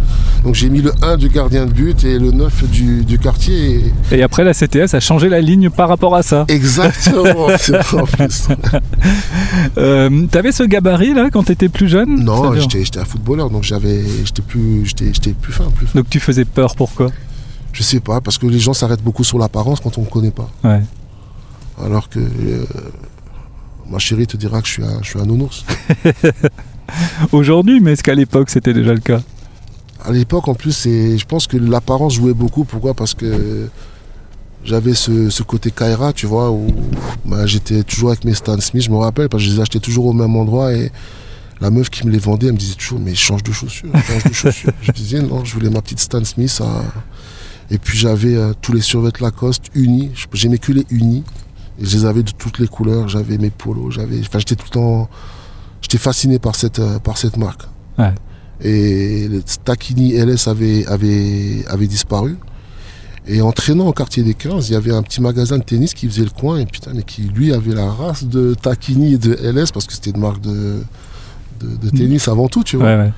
Donc, j'ai mis le 1 du gardien de but et le 9 du, du quartier. Et- Et après, la CTS a changé la ligne par rapport à ça. Exactement. c'est en plus. Euh, T'avais ce gabarit là quand t'étais plus jeune? Non, j'étais j'étais un footballeur, donc j'avais, j'étais plus, j'étais, j'étais plus fin, plus fin. Donc tu faisais peur, pourquoi? Je sais pas, parce que les gens s'arrêtent beaucoup sur l'apparence quand on ne connaît pas. Ouais. Alors que euh, ma chérie te dira que je suis un, je suis un nounours. Aujourd'hui, mais est-ce qu'à l'époque c'était déjà le cas? À l'époque, en plus, je pense que l'apparence jouait beaucoup. Pourquoi? Parce que j'avais ce, ce côté Kaira, tu vois, où bah, j'étais toujours avec mes Stan Smith. Je me rappelle, parce que je les achetais toujours au même endroit et la meuf qui me les vendait, elle me disait toujours, mais change de chaussures, change de chaussures. je disais, non, je voulais ma petite Stan Smith. à- Et puis j'avais euh, tous les survêtements Lacoste unis. J'aimais que les unis. Je les avais de toutes les couleurs. J'avais mes polos. J'avais, enfin, j'étais tout le temps, j'étais fasciné par cette, euh, par cette marque. Ouais. Et le Tacchini LS avait, avait, avait disparu. Et en traînant au quartier des 15, il y avait un petit magasin de tennis qui faisait le coin et putain, mais qui lui avait la race de Tacchini et de LS parce que c'était une marque de, de, de tennis avant tout, tu vois. Ouais, ouais.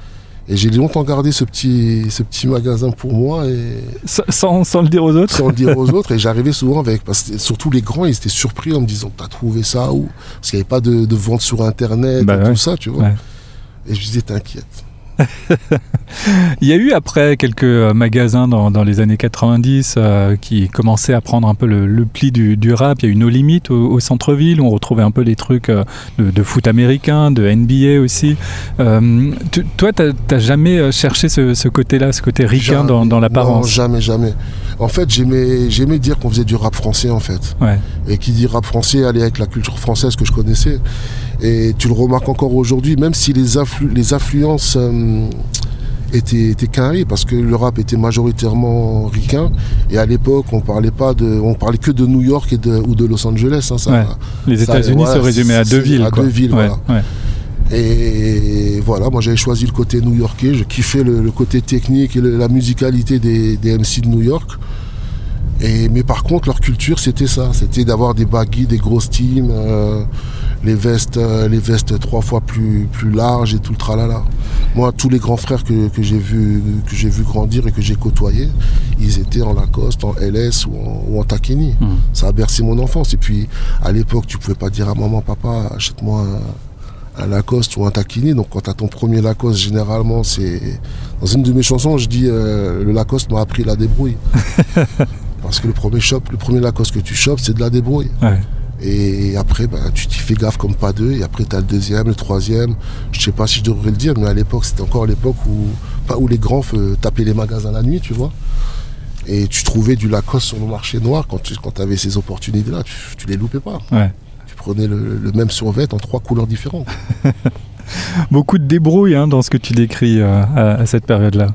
Et j'ai longtemps gardé ce petit, ce petit magasin pour moi et Sans, sans- le dire aux autres sans le dire aux autres. Et j'arrivais souvent avec, parce que surtout les grands, ils étaient surpris en me disant T'as trouvé ça où? Parce qu'il n'y avait pas de, de vente sur internet Bah et ouais. tout ça, tu vois. Ouais. Et je disais T'inquiète. Il y a eu après quelques euh, magasins dans, dans les années 90 euh, qui commençaient à prendre un peu le, le pli du, du rap. Il y a eu No Limit au, au centre-ville où on retrouvait un peu les trucs euh, de, de foot américain, de NBA aussi. Euh, tu- toi, t'as jamais cherché ce, ce côté-là, ce côté ricain Jamais. dans, dans Non, l'apparence jamais, jamais. En fait, j'aimais, j'aimais dire qu'on faisait du rap français, en fait. Ouais. Et qui dit rap français allait avec la culture française que je connaissais. Et tu le remarques encore aujourd'hui, même si les, influ- les influences euh, étaient, étaient carrées, parce que le rap était majoritairement ricain. Et à l'époque, on parlait pas de, on parlait que de New York et de, ou de Los Angeles. hein, ça, Ouais. Les États-Unis voilà, se résumaient à deux villes. à quoi. deux villes, Ouais, voilà. ouais. Et voilà, moi j'avais choisi le côté new-yorkais, je kiffais le, le côté technique et le- la musicalité des, des MC de New York. Et, mais par contre, leur culture, c'était ça. C'était d'avoir des baggy, des grosses teams, euh, les, vestes, euh, les vestes trois fois plus, plus larges et tout le tralala. Moi, tous les grands frères que, que j'ai vu, que vu grandir et que j'ai côtoyés, ils étaient en Lacoste, en LS ou en, ou en Takini. Mhm. Ça a bercé mon enfance. Et puis, à l'époque, tu pouvais pas dire à maman, papa, achète-moi un, un Lacoste ou un Takini. Donc, quand tu as ton premier Lacoste, généralement, c'est. Dans une de mes chansons, je dis euh, le Lacoste m'a appris la débrouille. Parce que le premier shop, le premier Lacoste que tu chopes, c'est de la débrouille. Ouais. Et après, bah, tu t'y fais gaffe comme pas deux. Et après, tu as le deuxième, le troisième. Je sais pas si je devrais le dire, mais à l'époque, c'était encore l'époque où, pas où les grands tapaient les magasins la nuit, tu vois. Et tu trouvais du Lacoste sur le marché noir quand tu quand avais ces opportunités-là. Tu, tu les loupais pas. Ouais. Tu prenais le, le même survêt en trois couleurs différentes. Beaucoup de débrouille hein, dans ce que tu décris euh, à, à cette période-là.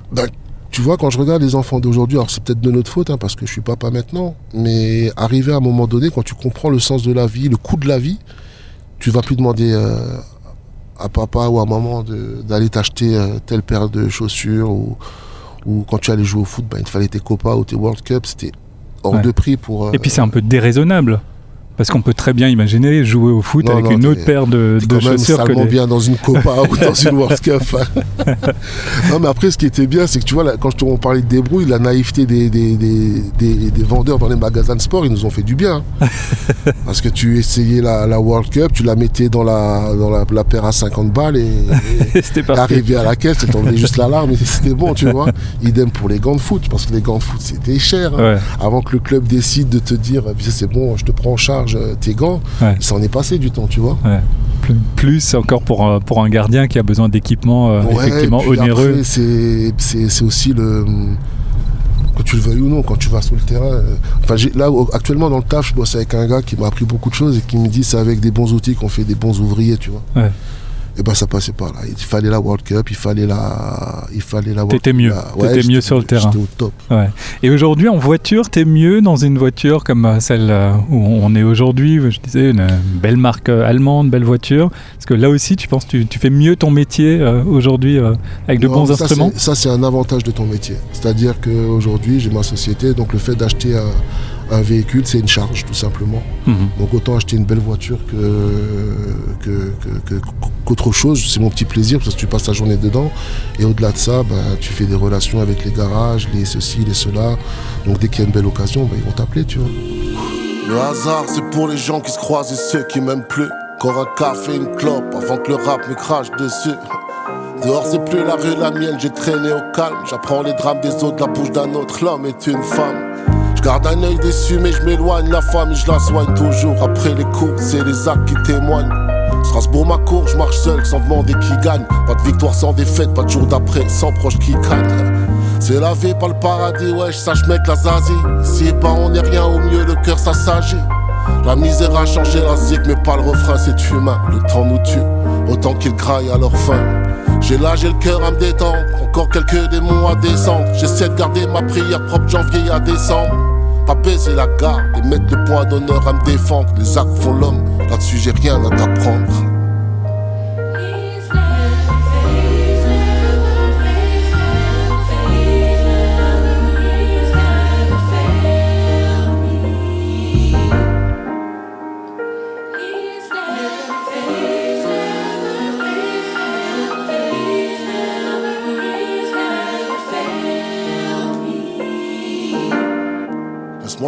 Tu vois, quand je regarde les enfants d'aujourd'hui, alors c'est peut-être de notre faute, hein, parce que je suis papa maintenant, mais arrivé à un moment donné, quand tu comprends le sens de la vie, le coût de la vie, tu vas plus demander euh, à papa ou à maman d'aller t'acheter euh, telle paire de chaussures ou, ou quand tu allais jouer au foot, ben, il te fallait tes copains ou tes World Cup, c'était hors Ouais. de prix pour. euh, Et puis c'est un peu déraisonnable. Parce qu'on peut très bien imaginer jouer au foot avec une autre paire de, de chaussures que bien dans une Copa ou dans une World Cup. non, mais après, ce qui était bien, c'est que tu vois, là, quand on parlait de débrouille, la naïveté des, des, des, des, vendeurs dans les magasins de sport, ils nous ont fait du bien. Parce que tu essayais la, la, World Cup, tu la mettais dans la, dans la, paire à 50 balles et, et arrivé à la caisse, tu tombé juste l'alarme et c'était bon, tu vois. Idem pour les gants de foot, parce que les gants de foot, c'était cher. Hein. Avant que le club décide de te dire, c'est bon, je te prends en charge tes gants, il s'en est passé du temps, tu vois. Plus encore pour, pour un gardien qui a besoin d'équipements euh, effectivement onéreux. C'est aussi le que tu le veuilles ou non, quand tu vas sur le terrain. Euh, enfin, là, actuellement, dans le taf, je bosse avec un gars qui m'a appris beaucoup de choses et qui me dit c'est avec des bons outils qu'on fait des bons ouvriers, tu vois. Ouais et ben ça passait pas là. Il fallait la World Cup, il fallait la, il fallait la. T'étais mieux, t'étais mieux sur le terrain. au top. Ouais. Et aujourd'hui en voiture, t'es mieux dans une voiture comme euh, celle euh, où on est aujourd'hui. Je disais une belle marque euh, allemande, belle voiture? Parce que là aussi, tu penses, tu, tu fais mieux ton métier aujourd'hui avec de bons instruments? Ça c'est un avantage de ton métier. C'est-à-dire qu'aujourd'hui j'ai ma société, donc le fait d'acheter un un véhicule, c'est une charge, tout simplement. Mhm. Donc autant acheter une belle voiture que, qu'autre chose. C'est mon petit plaisir parce que tu passes ta journée dedans. Et au-delà de ça, bah, tu fais des relations avec les garages, les ceci, les cela. Donc dès qu'il y a une belle occasion, bah, ils vont t'appeler, tu vois. Le hasard, c'est pour les gens qui se croisent et ceux qui m'aiment plus. Encore un café, une clope avant que le rap me crache dessus. Dehors c'est plus la rue la mienne, j'ai traîné au calme. J'apprends les drames des autres, la bouche d'un autre. L'homme est une femme. Je garde un œil déçu, mais je m'éloigne. La famille, je la soigne toujours. Après les coups, c'est les actes qui témoignent. Strasbourg, ma cour, je marche seul sans demander qui gagne. Pas de victoire sans défaite, pas de jour d'après sans proche qui gagne. C'est la vie, pas le paradis, ouais, sache mec la zazie. Si pas on est rien, au mieux le cœur s'assagit. La misère a changé la zik, mais pas le refrain, c'est humain. Le temps nous tue, autant qu'il graille à leur fin. J'ai l'âge et le cœur à me détendre, encore quelques démons à descendre. J'essaie de garder ma prière propre janvier à décembre. Pas baiser la garde et mettre le point d'honneur à me défendre. Les actes font l'homme, là-dessus j'ai rien à t'apprendre.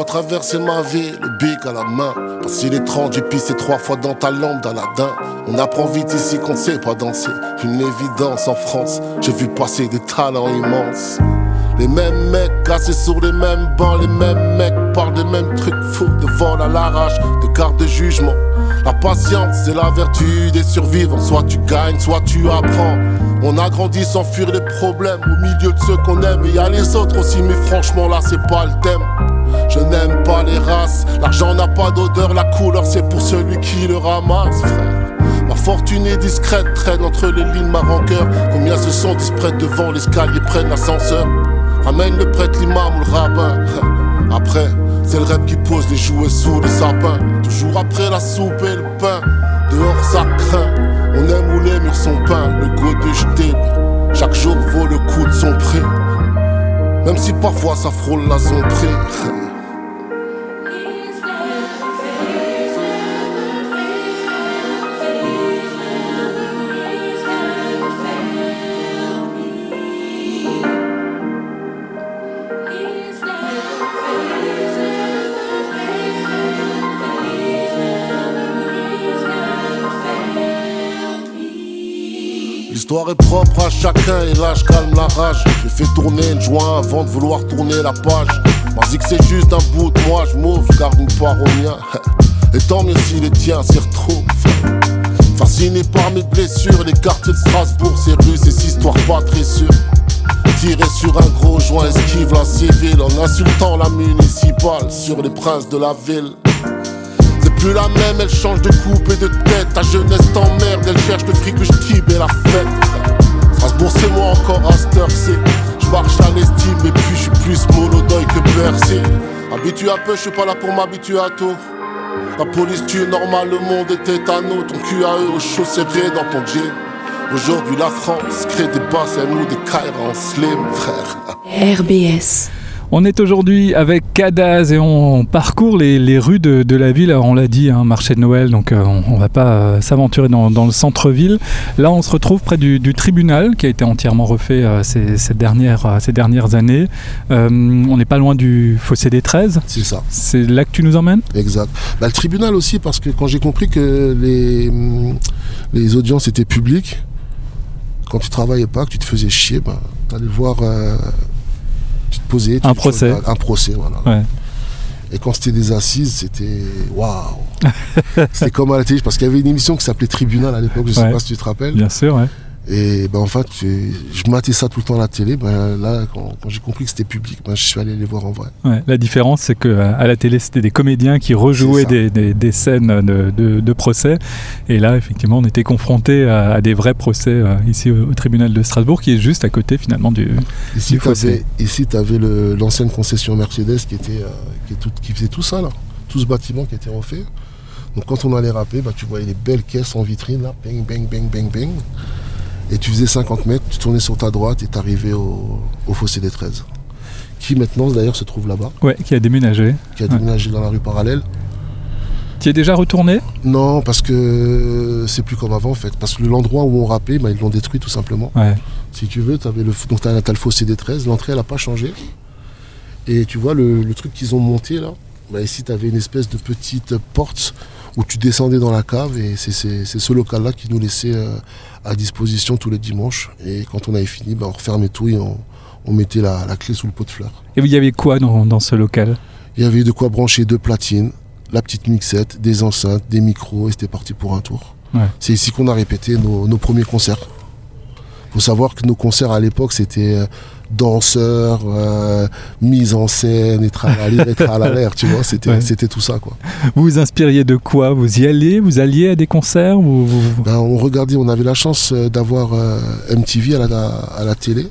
Traverser ma vie, le bic à la main. Passer les 30, j'ai pissé trois fois dans ta lampe d'Aladin. On apprend vite ici qu'on sait pas danser. Une évidence en France, j'ai vu passer des talents immenses. Les mêmes mecs cassés sur les mêmes bancs, les mêmes mecs parlent des mêmes trucs fous, de vol à l'arrache, de garde de jugement. La patience, c'est la vertu des survivants. Soit tu gagnes, soit tu apprends. On a grandi sans fuir les problèmes au milieu de ceux qu'on aime. Et y a les autres aussi, mais franchement là, c'est pas le thème. Je n'aime pas les races. L'argent n'a pas d'odeur, la couleur c'est pour celui qui le ramasse, frère. Ma fortune est discrète, traîne entre les lignes ma rancœur. Combien se sont disprêtes devant l'escalier, prennent l'ascenseur? Ramène le prêtre, l'imam ou le rabbin. Après, c'est le rêve qui pose les jouets sous le sapin. Toujours après la soupe et le pain, dehors ça craint. On aime où les murs sont peints, le goût de jeter. Chaque jour vaut le coup de son prix. Même si parfois ça frôle la zone L'histoire est propre à chacun et là je calme la rage. J'ai fait tourner le joint avant de vouloir tourner la page. Vas-y que c'est juste un bout de moi, je m'ouvre, je garde une part au. Et tant mieux si les tiens s'y retrouvent. Fasciné par mes blessures, les quartiers de Strasbourg, ces rues, ces histoires pas très sûres. Tirer sur un gros joint, esquive la civile en insultant la municipale sur les princes de la ville plus la même, elle change de coupe et de tête. Ta jeunesse t'emmerde, elle cherche le fric que je et la fête. Strasbourg, c'est moi encore à cette Je marche à l'estime et puis je suis plus monodoy que percé. Habitué un peu, je suis pas là pour m'habituer à tout. La police tue normal, le monde à nous. Ton cul à eux, au chaud serré dans ton jean. Aujourd'hui, la France crée des basses, elle nous des cailles en slim, frère. RBS. On est aujourd'hui avec Cadaz et on parcourt les, rues de, la ville. on l'a dit, hein, marché de Noël, donc euh, on, ne va pas euh, s'aventurer dans, le centre-ville. Là, on se retrouve près du, tribunal qui a été entièrement refait euh, ces, dernières, ces dernières années. on n'est pas loin du fossé des 13. C'est ça. C'est là que tu nous emmènes? Exact. Bah, le tribunal aussi, parce que quand j'ai compris que les, hum, les audiences étaient publiques, quand tu travaillais pas, que tu te faisais chier, bah, tu allais voir tu te posais. un procès. un procès, voilà. Et quand c'était des assises, c'était waouh C'était comme à la télé, parce qu'il y avait une émission qui s'appelait Tribunal à l'époque, je ne sais pas si tu te rappelles. Bien sûr, ouais. Et ben, en fait, je matais ça tout le temps à la télé. Ben, là, quand, j'ai compris que c'était public, ben, je suis allé les voir en vrai. la différence, c'est qu'à la télé, c'était des comédiens qui rejouaient des, scènes de, procès. Et là, effectivement, on était confronté à, des vrais procès euh, ici au, tribunal de Strasbourg, qui est juste à côté finalement du, ici, tu avais l'ancienne concession Mercedes qui, était, euh, qui, faisait tout ça, là. tout ce bâtiment qui était refait. Donc quand on allait rapper, ben, tu voyais les belles caisses en vitrine, là, bang, bang, bang, bang, bang. Et tu faisais 50 mètres, tu tournais sur ta droite et tu arrivais au, fossé des 13. Qui maintenant d'ailleurs se trouve là-bas. Ouais, qui a déménagé. Qui a déménagé dans la rue parallèle. Tu es déjà retourné? Non, parce que c'est plus comme avant en fait. Parce que l'endroit où on rappait, bah, ils l'ont détruit tout simplement. Ouais. Si tu veux, avais le, donc tu as, le fossé des 13, l'entrée elle n'a pas changé. Et tu vois le, truc qu'ils ont monté là, bah, ici tu avais une espèce de petite porte où tu descendais dans la cave et c'est ce local-là qui nous laissait euh, à disposition tous les dimanches. Et quand on avait fini, ben, on refermait tout et on, mettait la, clé sous le pot de fleurs. Et il y avait quoi dans, ce local? Il y avait de quoi brancher deux platines, la petite mixette, des enceintes, des micros et c'était parti pour un tour. C'est ici qu'on a répété nos, nos premiers concerts. Il faut savoir que nos concerts à l'époque, c'était euh, danseur, euh, mise en scène, et l'air, tu vois, c'était, c'était tout ça, quoi. Vous vous inspiriez de quoi? Vous y alliez? Vous alliez à des concerts ou ben, On regardait, on avait la chance euh, d'avoir euh, MTV à la, à la télé.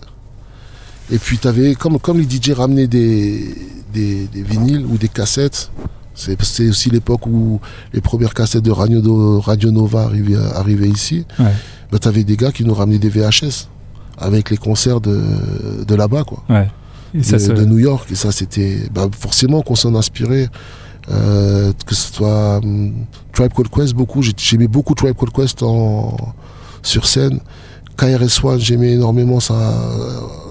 Et puis, avais, comme, comme les DJ ramenaient des, des, vinyles ou des cassettes, c'est, aussi l'époque où les premières cassettes de Radio, Radio Nova arrivaient, arrivaient ici. Ben, tu avais des gars qui nous ramenaient des VHS avec les concerts de, de là-bas, quoi. de, New York. Et ça, c'était bah, forcément qu'on s'en inspirait. Euh, que ce soit hum, Tribe Called Quest, beaucoup. J'aimais beaucoup Tribe Called Quest en, sur scène. KRS-One, j'aimais énormément ça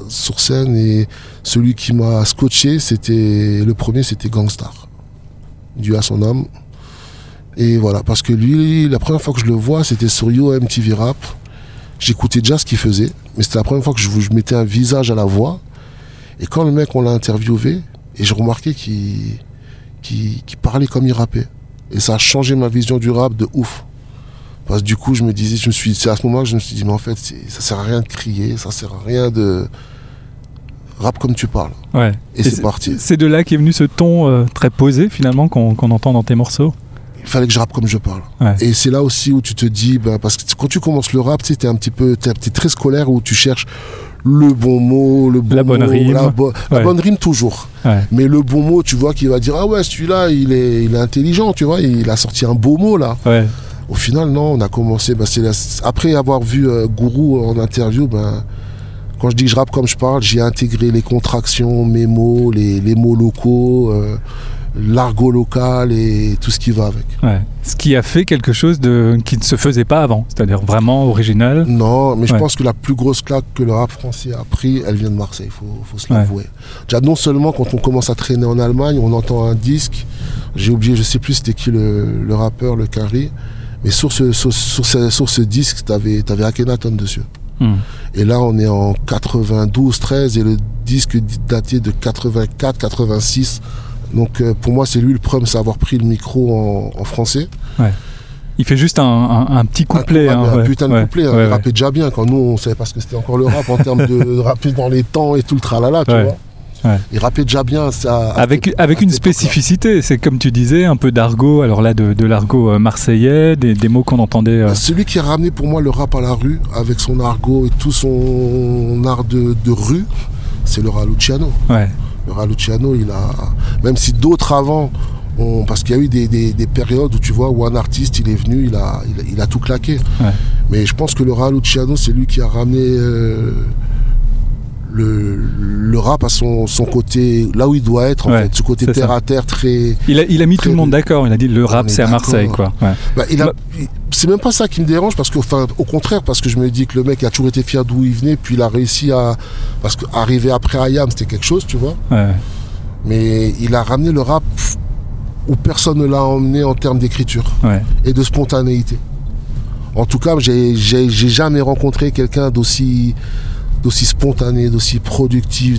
sur scène. Et celui qui m'a scotché, c'était le premier, c'était Gangstar. Dû à son homme. Et voilà, parce que lui, la première fois que je le vois, c'était sur Yo MTV Rap. J'écoutais déjà ce qu'il faisait, mais c'était la première fois que je, mettais un visage à la voix. Et quand le mec, on l'a interviewé, et je remarquais qu'il parlait comme il rappait. Et ça a changé ma vision du rap de ouf. Parce que du coup, je me disais, je me suis, c'est à ce moment que je me suis dit, mais en fait, ça sert à rien de crier, ça sert à rien de rap comme tu parles. Ouais. Et, c'est parti. C'est de là qu'est venu ce ton euh, très posé finalement qu'on entend dans tes morceaux? Fallait que je rappe comme je parle. Et c'est là aussi où tu te dis, bah, parce que quand tu commences le rap, tu es un petit peu, es un petit très scolaire où tu cherches le bon mot, le bon la bonne rime, la, bonne rime toujours. Mais le bon mot, tu vois qu'il va dire ah ouais celui-là il est, il est intelligent, tu vois, il a sorti un beau mot là. Au final non, on a commencé, bah, après avoir vu euh, Gourou en interview, ben quand je dis que je rappe comme je parle, j'ai intégré les contractions, mes mots, les, les mots locaux. Euh, l'argot local et tout ce qui va avec. Ce qui a fait quelque chose de, qui ne se faisait pas avant, c'est-à-dire vraiment original. Non, mais je pense que la plus grosse claque que le rap français a pris, elle vient de Marseille, il faut, faut, se l'avouer. Déjà, non seulement quand on commence à traîner en Allemagne, on entend un disque, j'ai oublié, je sais plus c'était qui le, le, rappeur, le Carré, mais sur ce, sur, ce, sur ce disque, tu avais, avais Akhenaton dessus. Hmm. Et là, on est en 92, 13 et le disque daté de 84, 86. Donc euh, pour moi, c'est lui le premier à avoir pris le micro en, français. Il fait juste un, petit couplet. Un, hein, putain de couplet. Hein. il rappait déjà bien. Quand nous, on savait pas ce que c'était encore le rap en termes de, rapper dans les temps et tout le tralala, tu vois. Il rappait déjà bien ça. Avec, avec une spécificité, c'est comme tu disais, un peu d'argot, alors là de, l'argot euh, marseillais, des, mots qu'on entendait. Euh. Celui qui a ramené pour moi le rap à la rue, avec son argot et tout son art de, rue, c'est le Luciano. Ouais. Luciano, il a, même si d'autres avant, parce qu'il y a eu des, périodes où tu vois où un artiste il est venu, il a, il, a tout claqué. Mais je pense que le Luciano, c'est lui qui a ramené euh, le, le rap a son, son côté là où il doit être en Ouais, fait, ce côté ça. terre à terre très. Il a, il a mis tout le monde d'accord. Il a dit le rap est c'est à Marseille, quoi. Ouais. Bah, Bah- c'est même pas ça qui me dérange parce que, enfin, au contraire, parce que je me dis que le mec a toujours été fier d'où il venait, puis il a réussi à, parce qu'arriver après Ayam, c'était quelque chose, tu vois. Ouais. Mais il a ramené le rap où personne ne l'a emmené en termes d'écriture et de spontanéité. En tout cas, j'ai jamais rencontré quelqu'un d'aussi d'aussi spontané, d'aussi productif,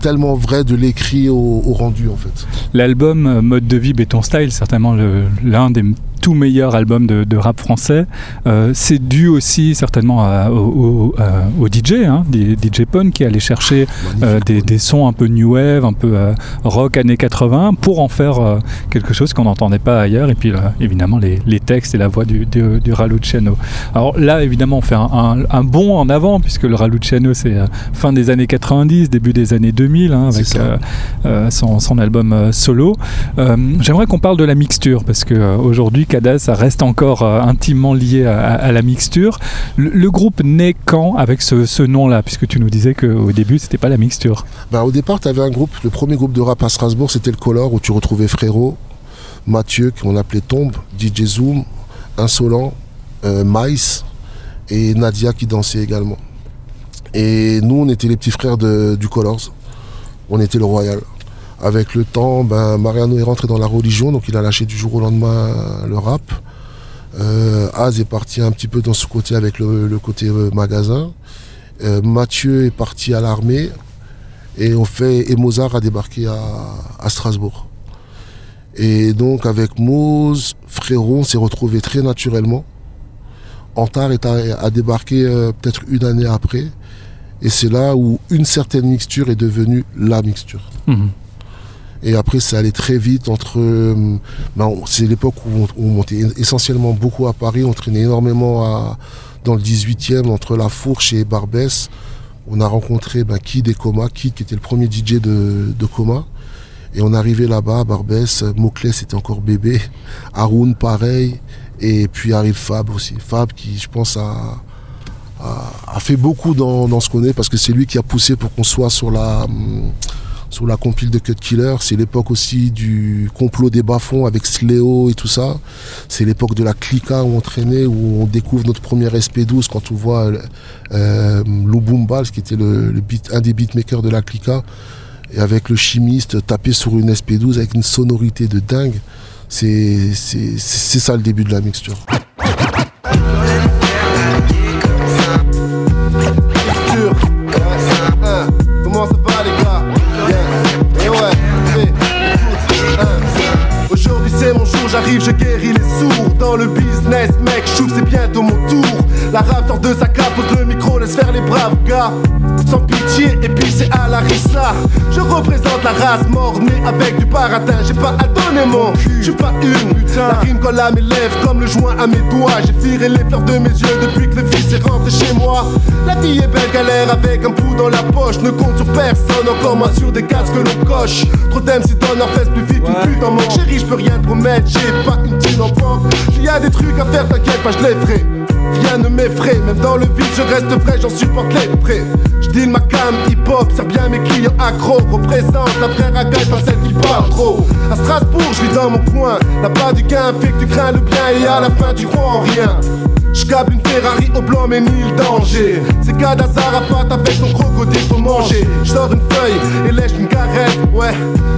tellement vrai de l'écrit au, au rendu en fait. L'album euh, Mode de vie Béton Style, certainement l'un des tout meilleurs albums de, de rap français, euh, c'est dû aussi certainement à- au, au- à- au DJ, hein, DJ Pone qui allait chercher euh, des, des sons un peu new wave, un peu euh, rock années 80 pour en faire quelque chose qu'on n'entendait pas ailleurs. Et puis là, évidemment les, les textes et la voix du, du, du Raluciano. Alors là, évidemment, on fait un, un- un bond en avant puisque le Raluciano c'est fin des années 90, début des années 2000 hein, avec son, son album solo. J'aimerais qu'on parle de la mixture parce que ça reste encore euh, intimement lié à, la mixture. Le, groupe naît quand avec ce, nom-là puisque tu nous disais qu'au début c'était pas la mixture? Ben, au départ, tu avais un groupe, le premier groupe de rap à Strasbourg, c'était le Color, où tu retrouvais Frérot, Mathieu, qu'on appelait Tombe, DJ Zoom, Insolent, euh, Mice et Nadia qui dansait également. Et nous, on était les petits frères du Colors. On était le Royal. Avec le temps, ben, Mariano est rentré dans la religion, donc il a lâché du jour au lendemain le rap. Euh, Az est parti un petit peu dans ce côté avec le, côté euh, magasin. Euh, Mathieu est parti à l'armée. Et on fait et Mozart a débarqué à, Strasbourg. Et donc avec Mose, Frérot, on s'est retrouvé très naturellement. Antar est à- a débarqué peut-être une année après. Et c'est là où une certaine mixture est devenue la mixture. Mhm. Et après, ça allait très vite entre. euh, ben, c'est l'époque où on, montait essentiellement beaucoup à Paris. On traînait énormément dans le 18e, entre La Fourche et Barbès. On a rencontré ben, Kid et Coma. Kid qui était le premier DJ de, Coma. Et on arrivait là-bas Barbès. Moclès c'était encore bébé. Haroun, pareil. Et puis arrive Fab aussi. Fab qui, je pense, a, fait beaucoup dans, dans ce qu'on est parce que c'est lui qui a poussé pour qu'on soit sur la. hum, sur la compile de Cut Killer. C'est l'époque aussi du complot des bas-fonds avec Sléo et tout ça. C'est l'époque de la clica où on traînait, où on découvre notre première SP12 quand on voit euh, qui était un des beatmakers de la clica, et avec le chimiste taper sur une SP12 avec une sonorité de dingue. C'est ça le début de la. Mixture. Je guéris les sourds Dans le business mec, je c'est bientôt mon tour La rap sort de sa cape, pose le micro, laisse faire les braves gars. Sans pitié, et puis c'est à la rissa. Je représente la race mort-née avec du baratin. J'ai pas à donner mon cul, j'suis pas une. La rime colle à mes lèvres comme le joint à mes doigts. J'ai tiré les fleurs de mes yeux depuis que le fils est rentré chez moi. La vie est belle galère avec un bout dans la poche. Ne compte sur personne, encore moins sur des cases que l'on coche. Trop d'aimes si donnent leur fesse plus vite qu'une pute en manque Chérie, je peux rien te promettre, j'ai pas une thune en banque S'il y a des trucs à faire, t'inquiète pas, je les ferai Rien ne m'effraie, même dans le vide je reste vrai, j'en supporte les prêts. Deal ma cam hip-hop, sert bien mes clients accros Représente la vraie racaille, pas celle qui parle trop. À Strasbourg, je vis dans mon coin Là-bas du gain fait que tu crains le bien et à la fin tu crois en rien je câble une Ferrari au blanc mais ni le danger. C'est Kadazar à patte avec son crocodile faut manger. Je sors une feuille et lèche une carrette. Ouais,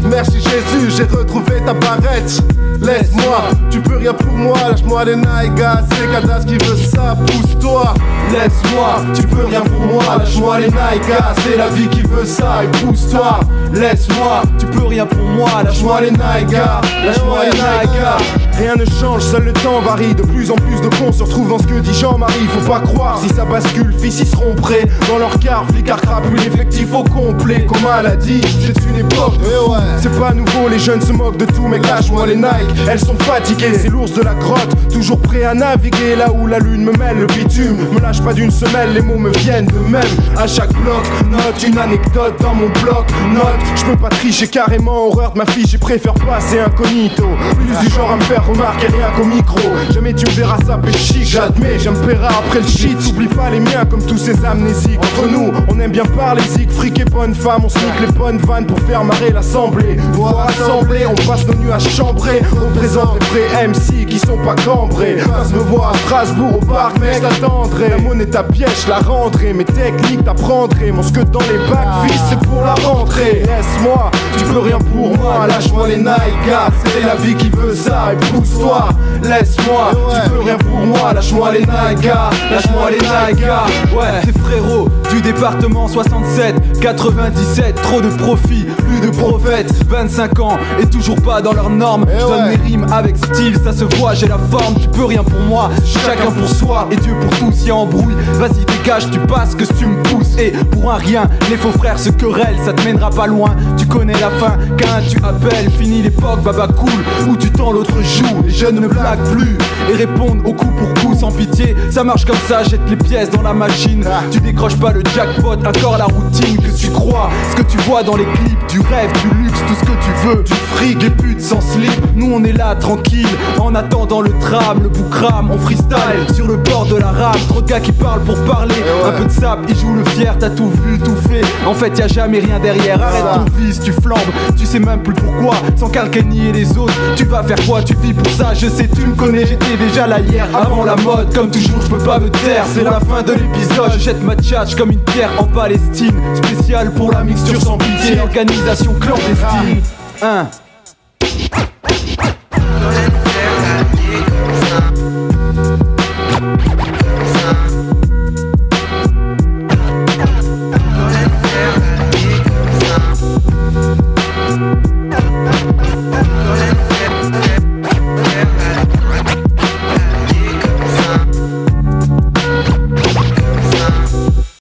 merci Jésus, j'ai retrouvé ta barrette. Laisse-moi, tu peux rien pour moi. Lâche-moi les naïgas, c'est Kadas qui veut ça Pousse-toi, laisse-moi, tu peux rien pour moi. Lâche-moi les naïgas, c'est la vie qui veut ça Et pousse-toi, laisse-moi, tu peux rien pour moi. Lâche-moi les naïgas, lâche-moi les naïgas Rien ne change, seul le temps varie. De plus en plus de cons se retrouvent dans ce que dit Jean-Marie. Faut pas croire, si ça bascule, fils ils seront prêts. Dans leur car, flicard crapule, effectif au complet. Comme elle a dit, c'est une époque. Fou. C'est pas nouveau, les jeunes se moquent de tout Mais lâche-moi les Nike, elles sont fatiguées. C'est l'ours de la grotte, toujours prêt à naviguer. Là où la lune me mêle le bitume Me lâche pas d'une semelle, les mots me viennent de même. À chaque bloc, note une anecdote dans mon bloc Note, je peux pas tricher carrément Horreur de ma fille, j'ai préfère passer incognito. Plus du genre à me faire remarqué rien qu'au micro. Jamais tu me verras ça chic, j'admets, j'aime après le shit. Oublie pas les miens comme tous ces amnésiques. Entre nous, on aime bien parler zig, fric et bonne femme. On snique les bonnes vannes pour faire marrer l'assemblée. Pour rassembler, on passe nos nuits à chambrer. On présente les vrais MC qui sont pas cambrés. Passe me voir à Strasbourg au parc, mec, j'attendrai. La monnaie ta pièce, la rendrai. Mes techniques t'apprendrai. Mon que dans les bacs, vis, c'est pour la rentrée. Laisse-moi, tu peux rien pour moi. Lâche-moi les Nike, c'est la vie qui veut ça. Et pousse-toi, laisse-moi, tu peux rien pour moi. Lâche-moi les Nagas, lâche-moi les Nagas. Ouais, c'est frérot du département 67, 97, trop de profit, plus de prophètes. 25 ans et toujours pas dans leurs normes. Eh Je donne mes rimes avec style, ça se voit, j'ai la forme. Tu peux rien pour moi, chacun pour soi et Dieu pour tous. Y'a embrouille, vas-y dégage, tu passes que tu me pousses. Et pour un rien, les faux frères se querellent, ça te mènera pas loin. Tu connais la fin, qu'un tu appelles, fini l'époque, baba cool, où tu tends l'autre joue. Les jeunes ne blaguent plus et répondent au coup pour coup sans pitié. Ça marche comme ça, jette les pièces dans la machine. Tu décroches pas le jackpot, encore la routine que tu crois. Ce que tu vois dans les clips, du rêve, du luxe, tout ce que tu veux. Du fric, les putes sans slip. Nous on est là tranquille, en attendant le tram, le boucram, on freestyle sur le bord de la rame. Trop de gars qui parlent pour parler. Un peu de sable, ils jouent le fier, t'as tout vu, tout fait. En fait, y a jamais rien derrière. Arrête ton fils, tu flambes, tu sais même plus pourquoi. Sans calcanier les autres, tu vas faire quoi Tu vis pour ça, je sais, tu me connais, j'étais déjà là hier, avant la mode. Comme toujours, je peux pas me taire, c'est la fin de l'épisode. Je jette ma tchatch comme une pierre en Palestine. Spécial pour la mixture sans pitié, organisation clandestine. 1.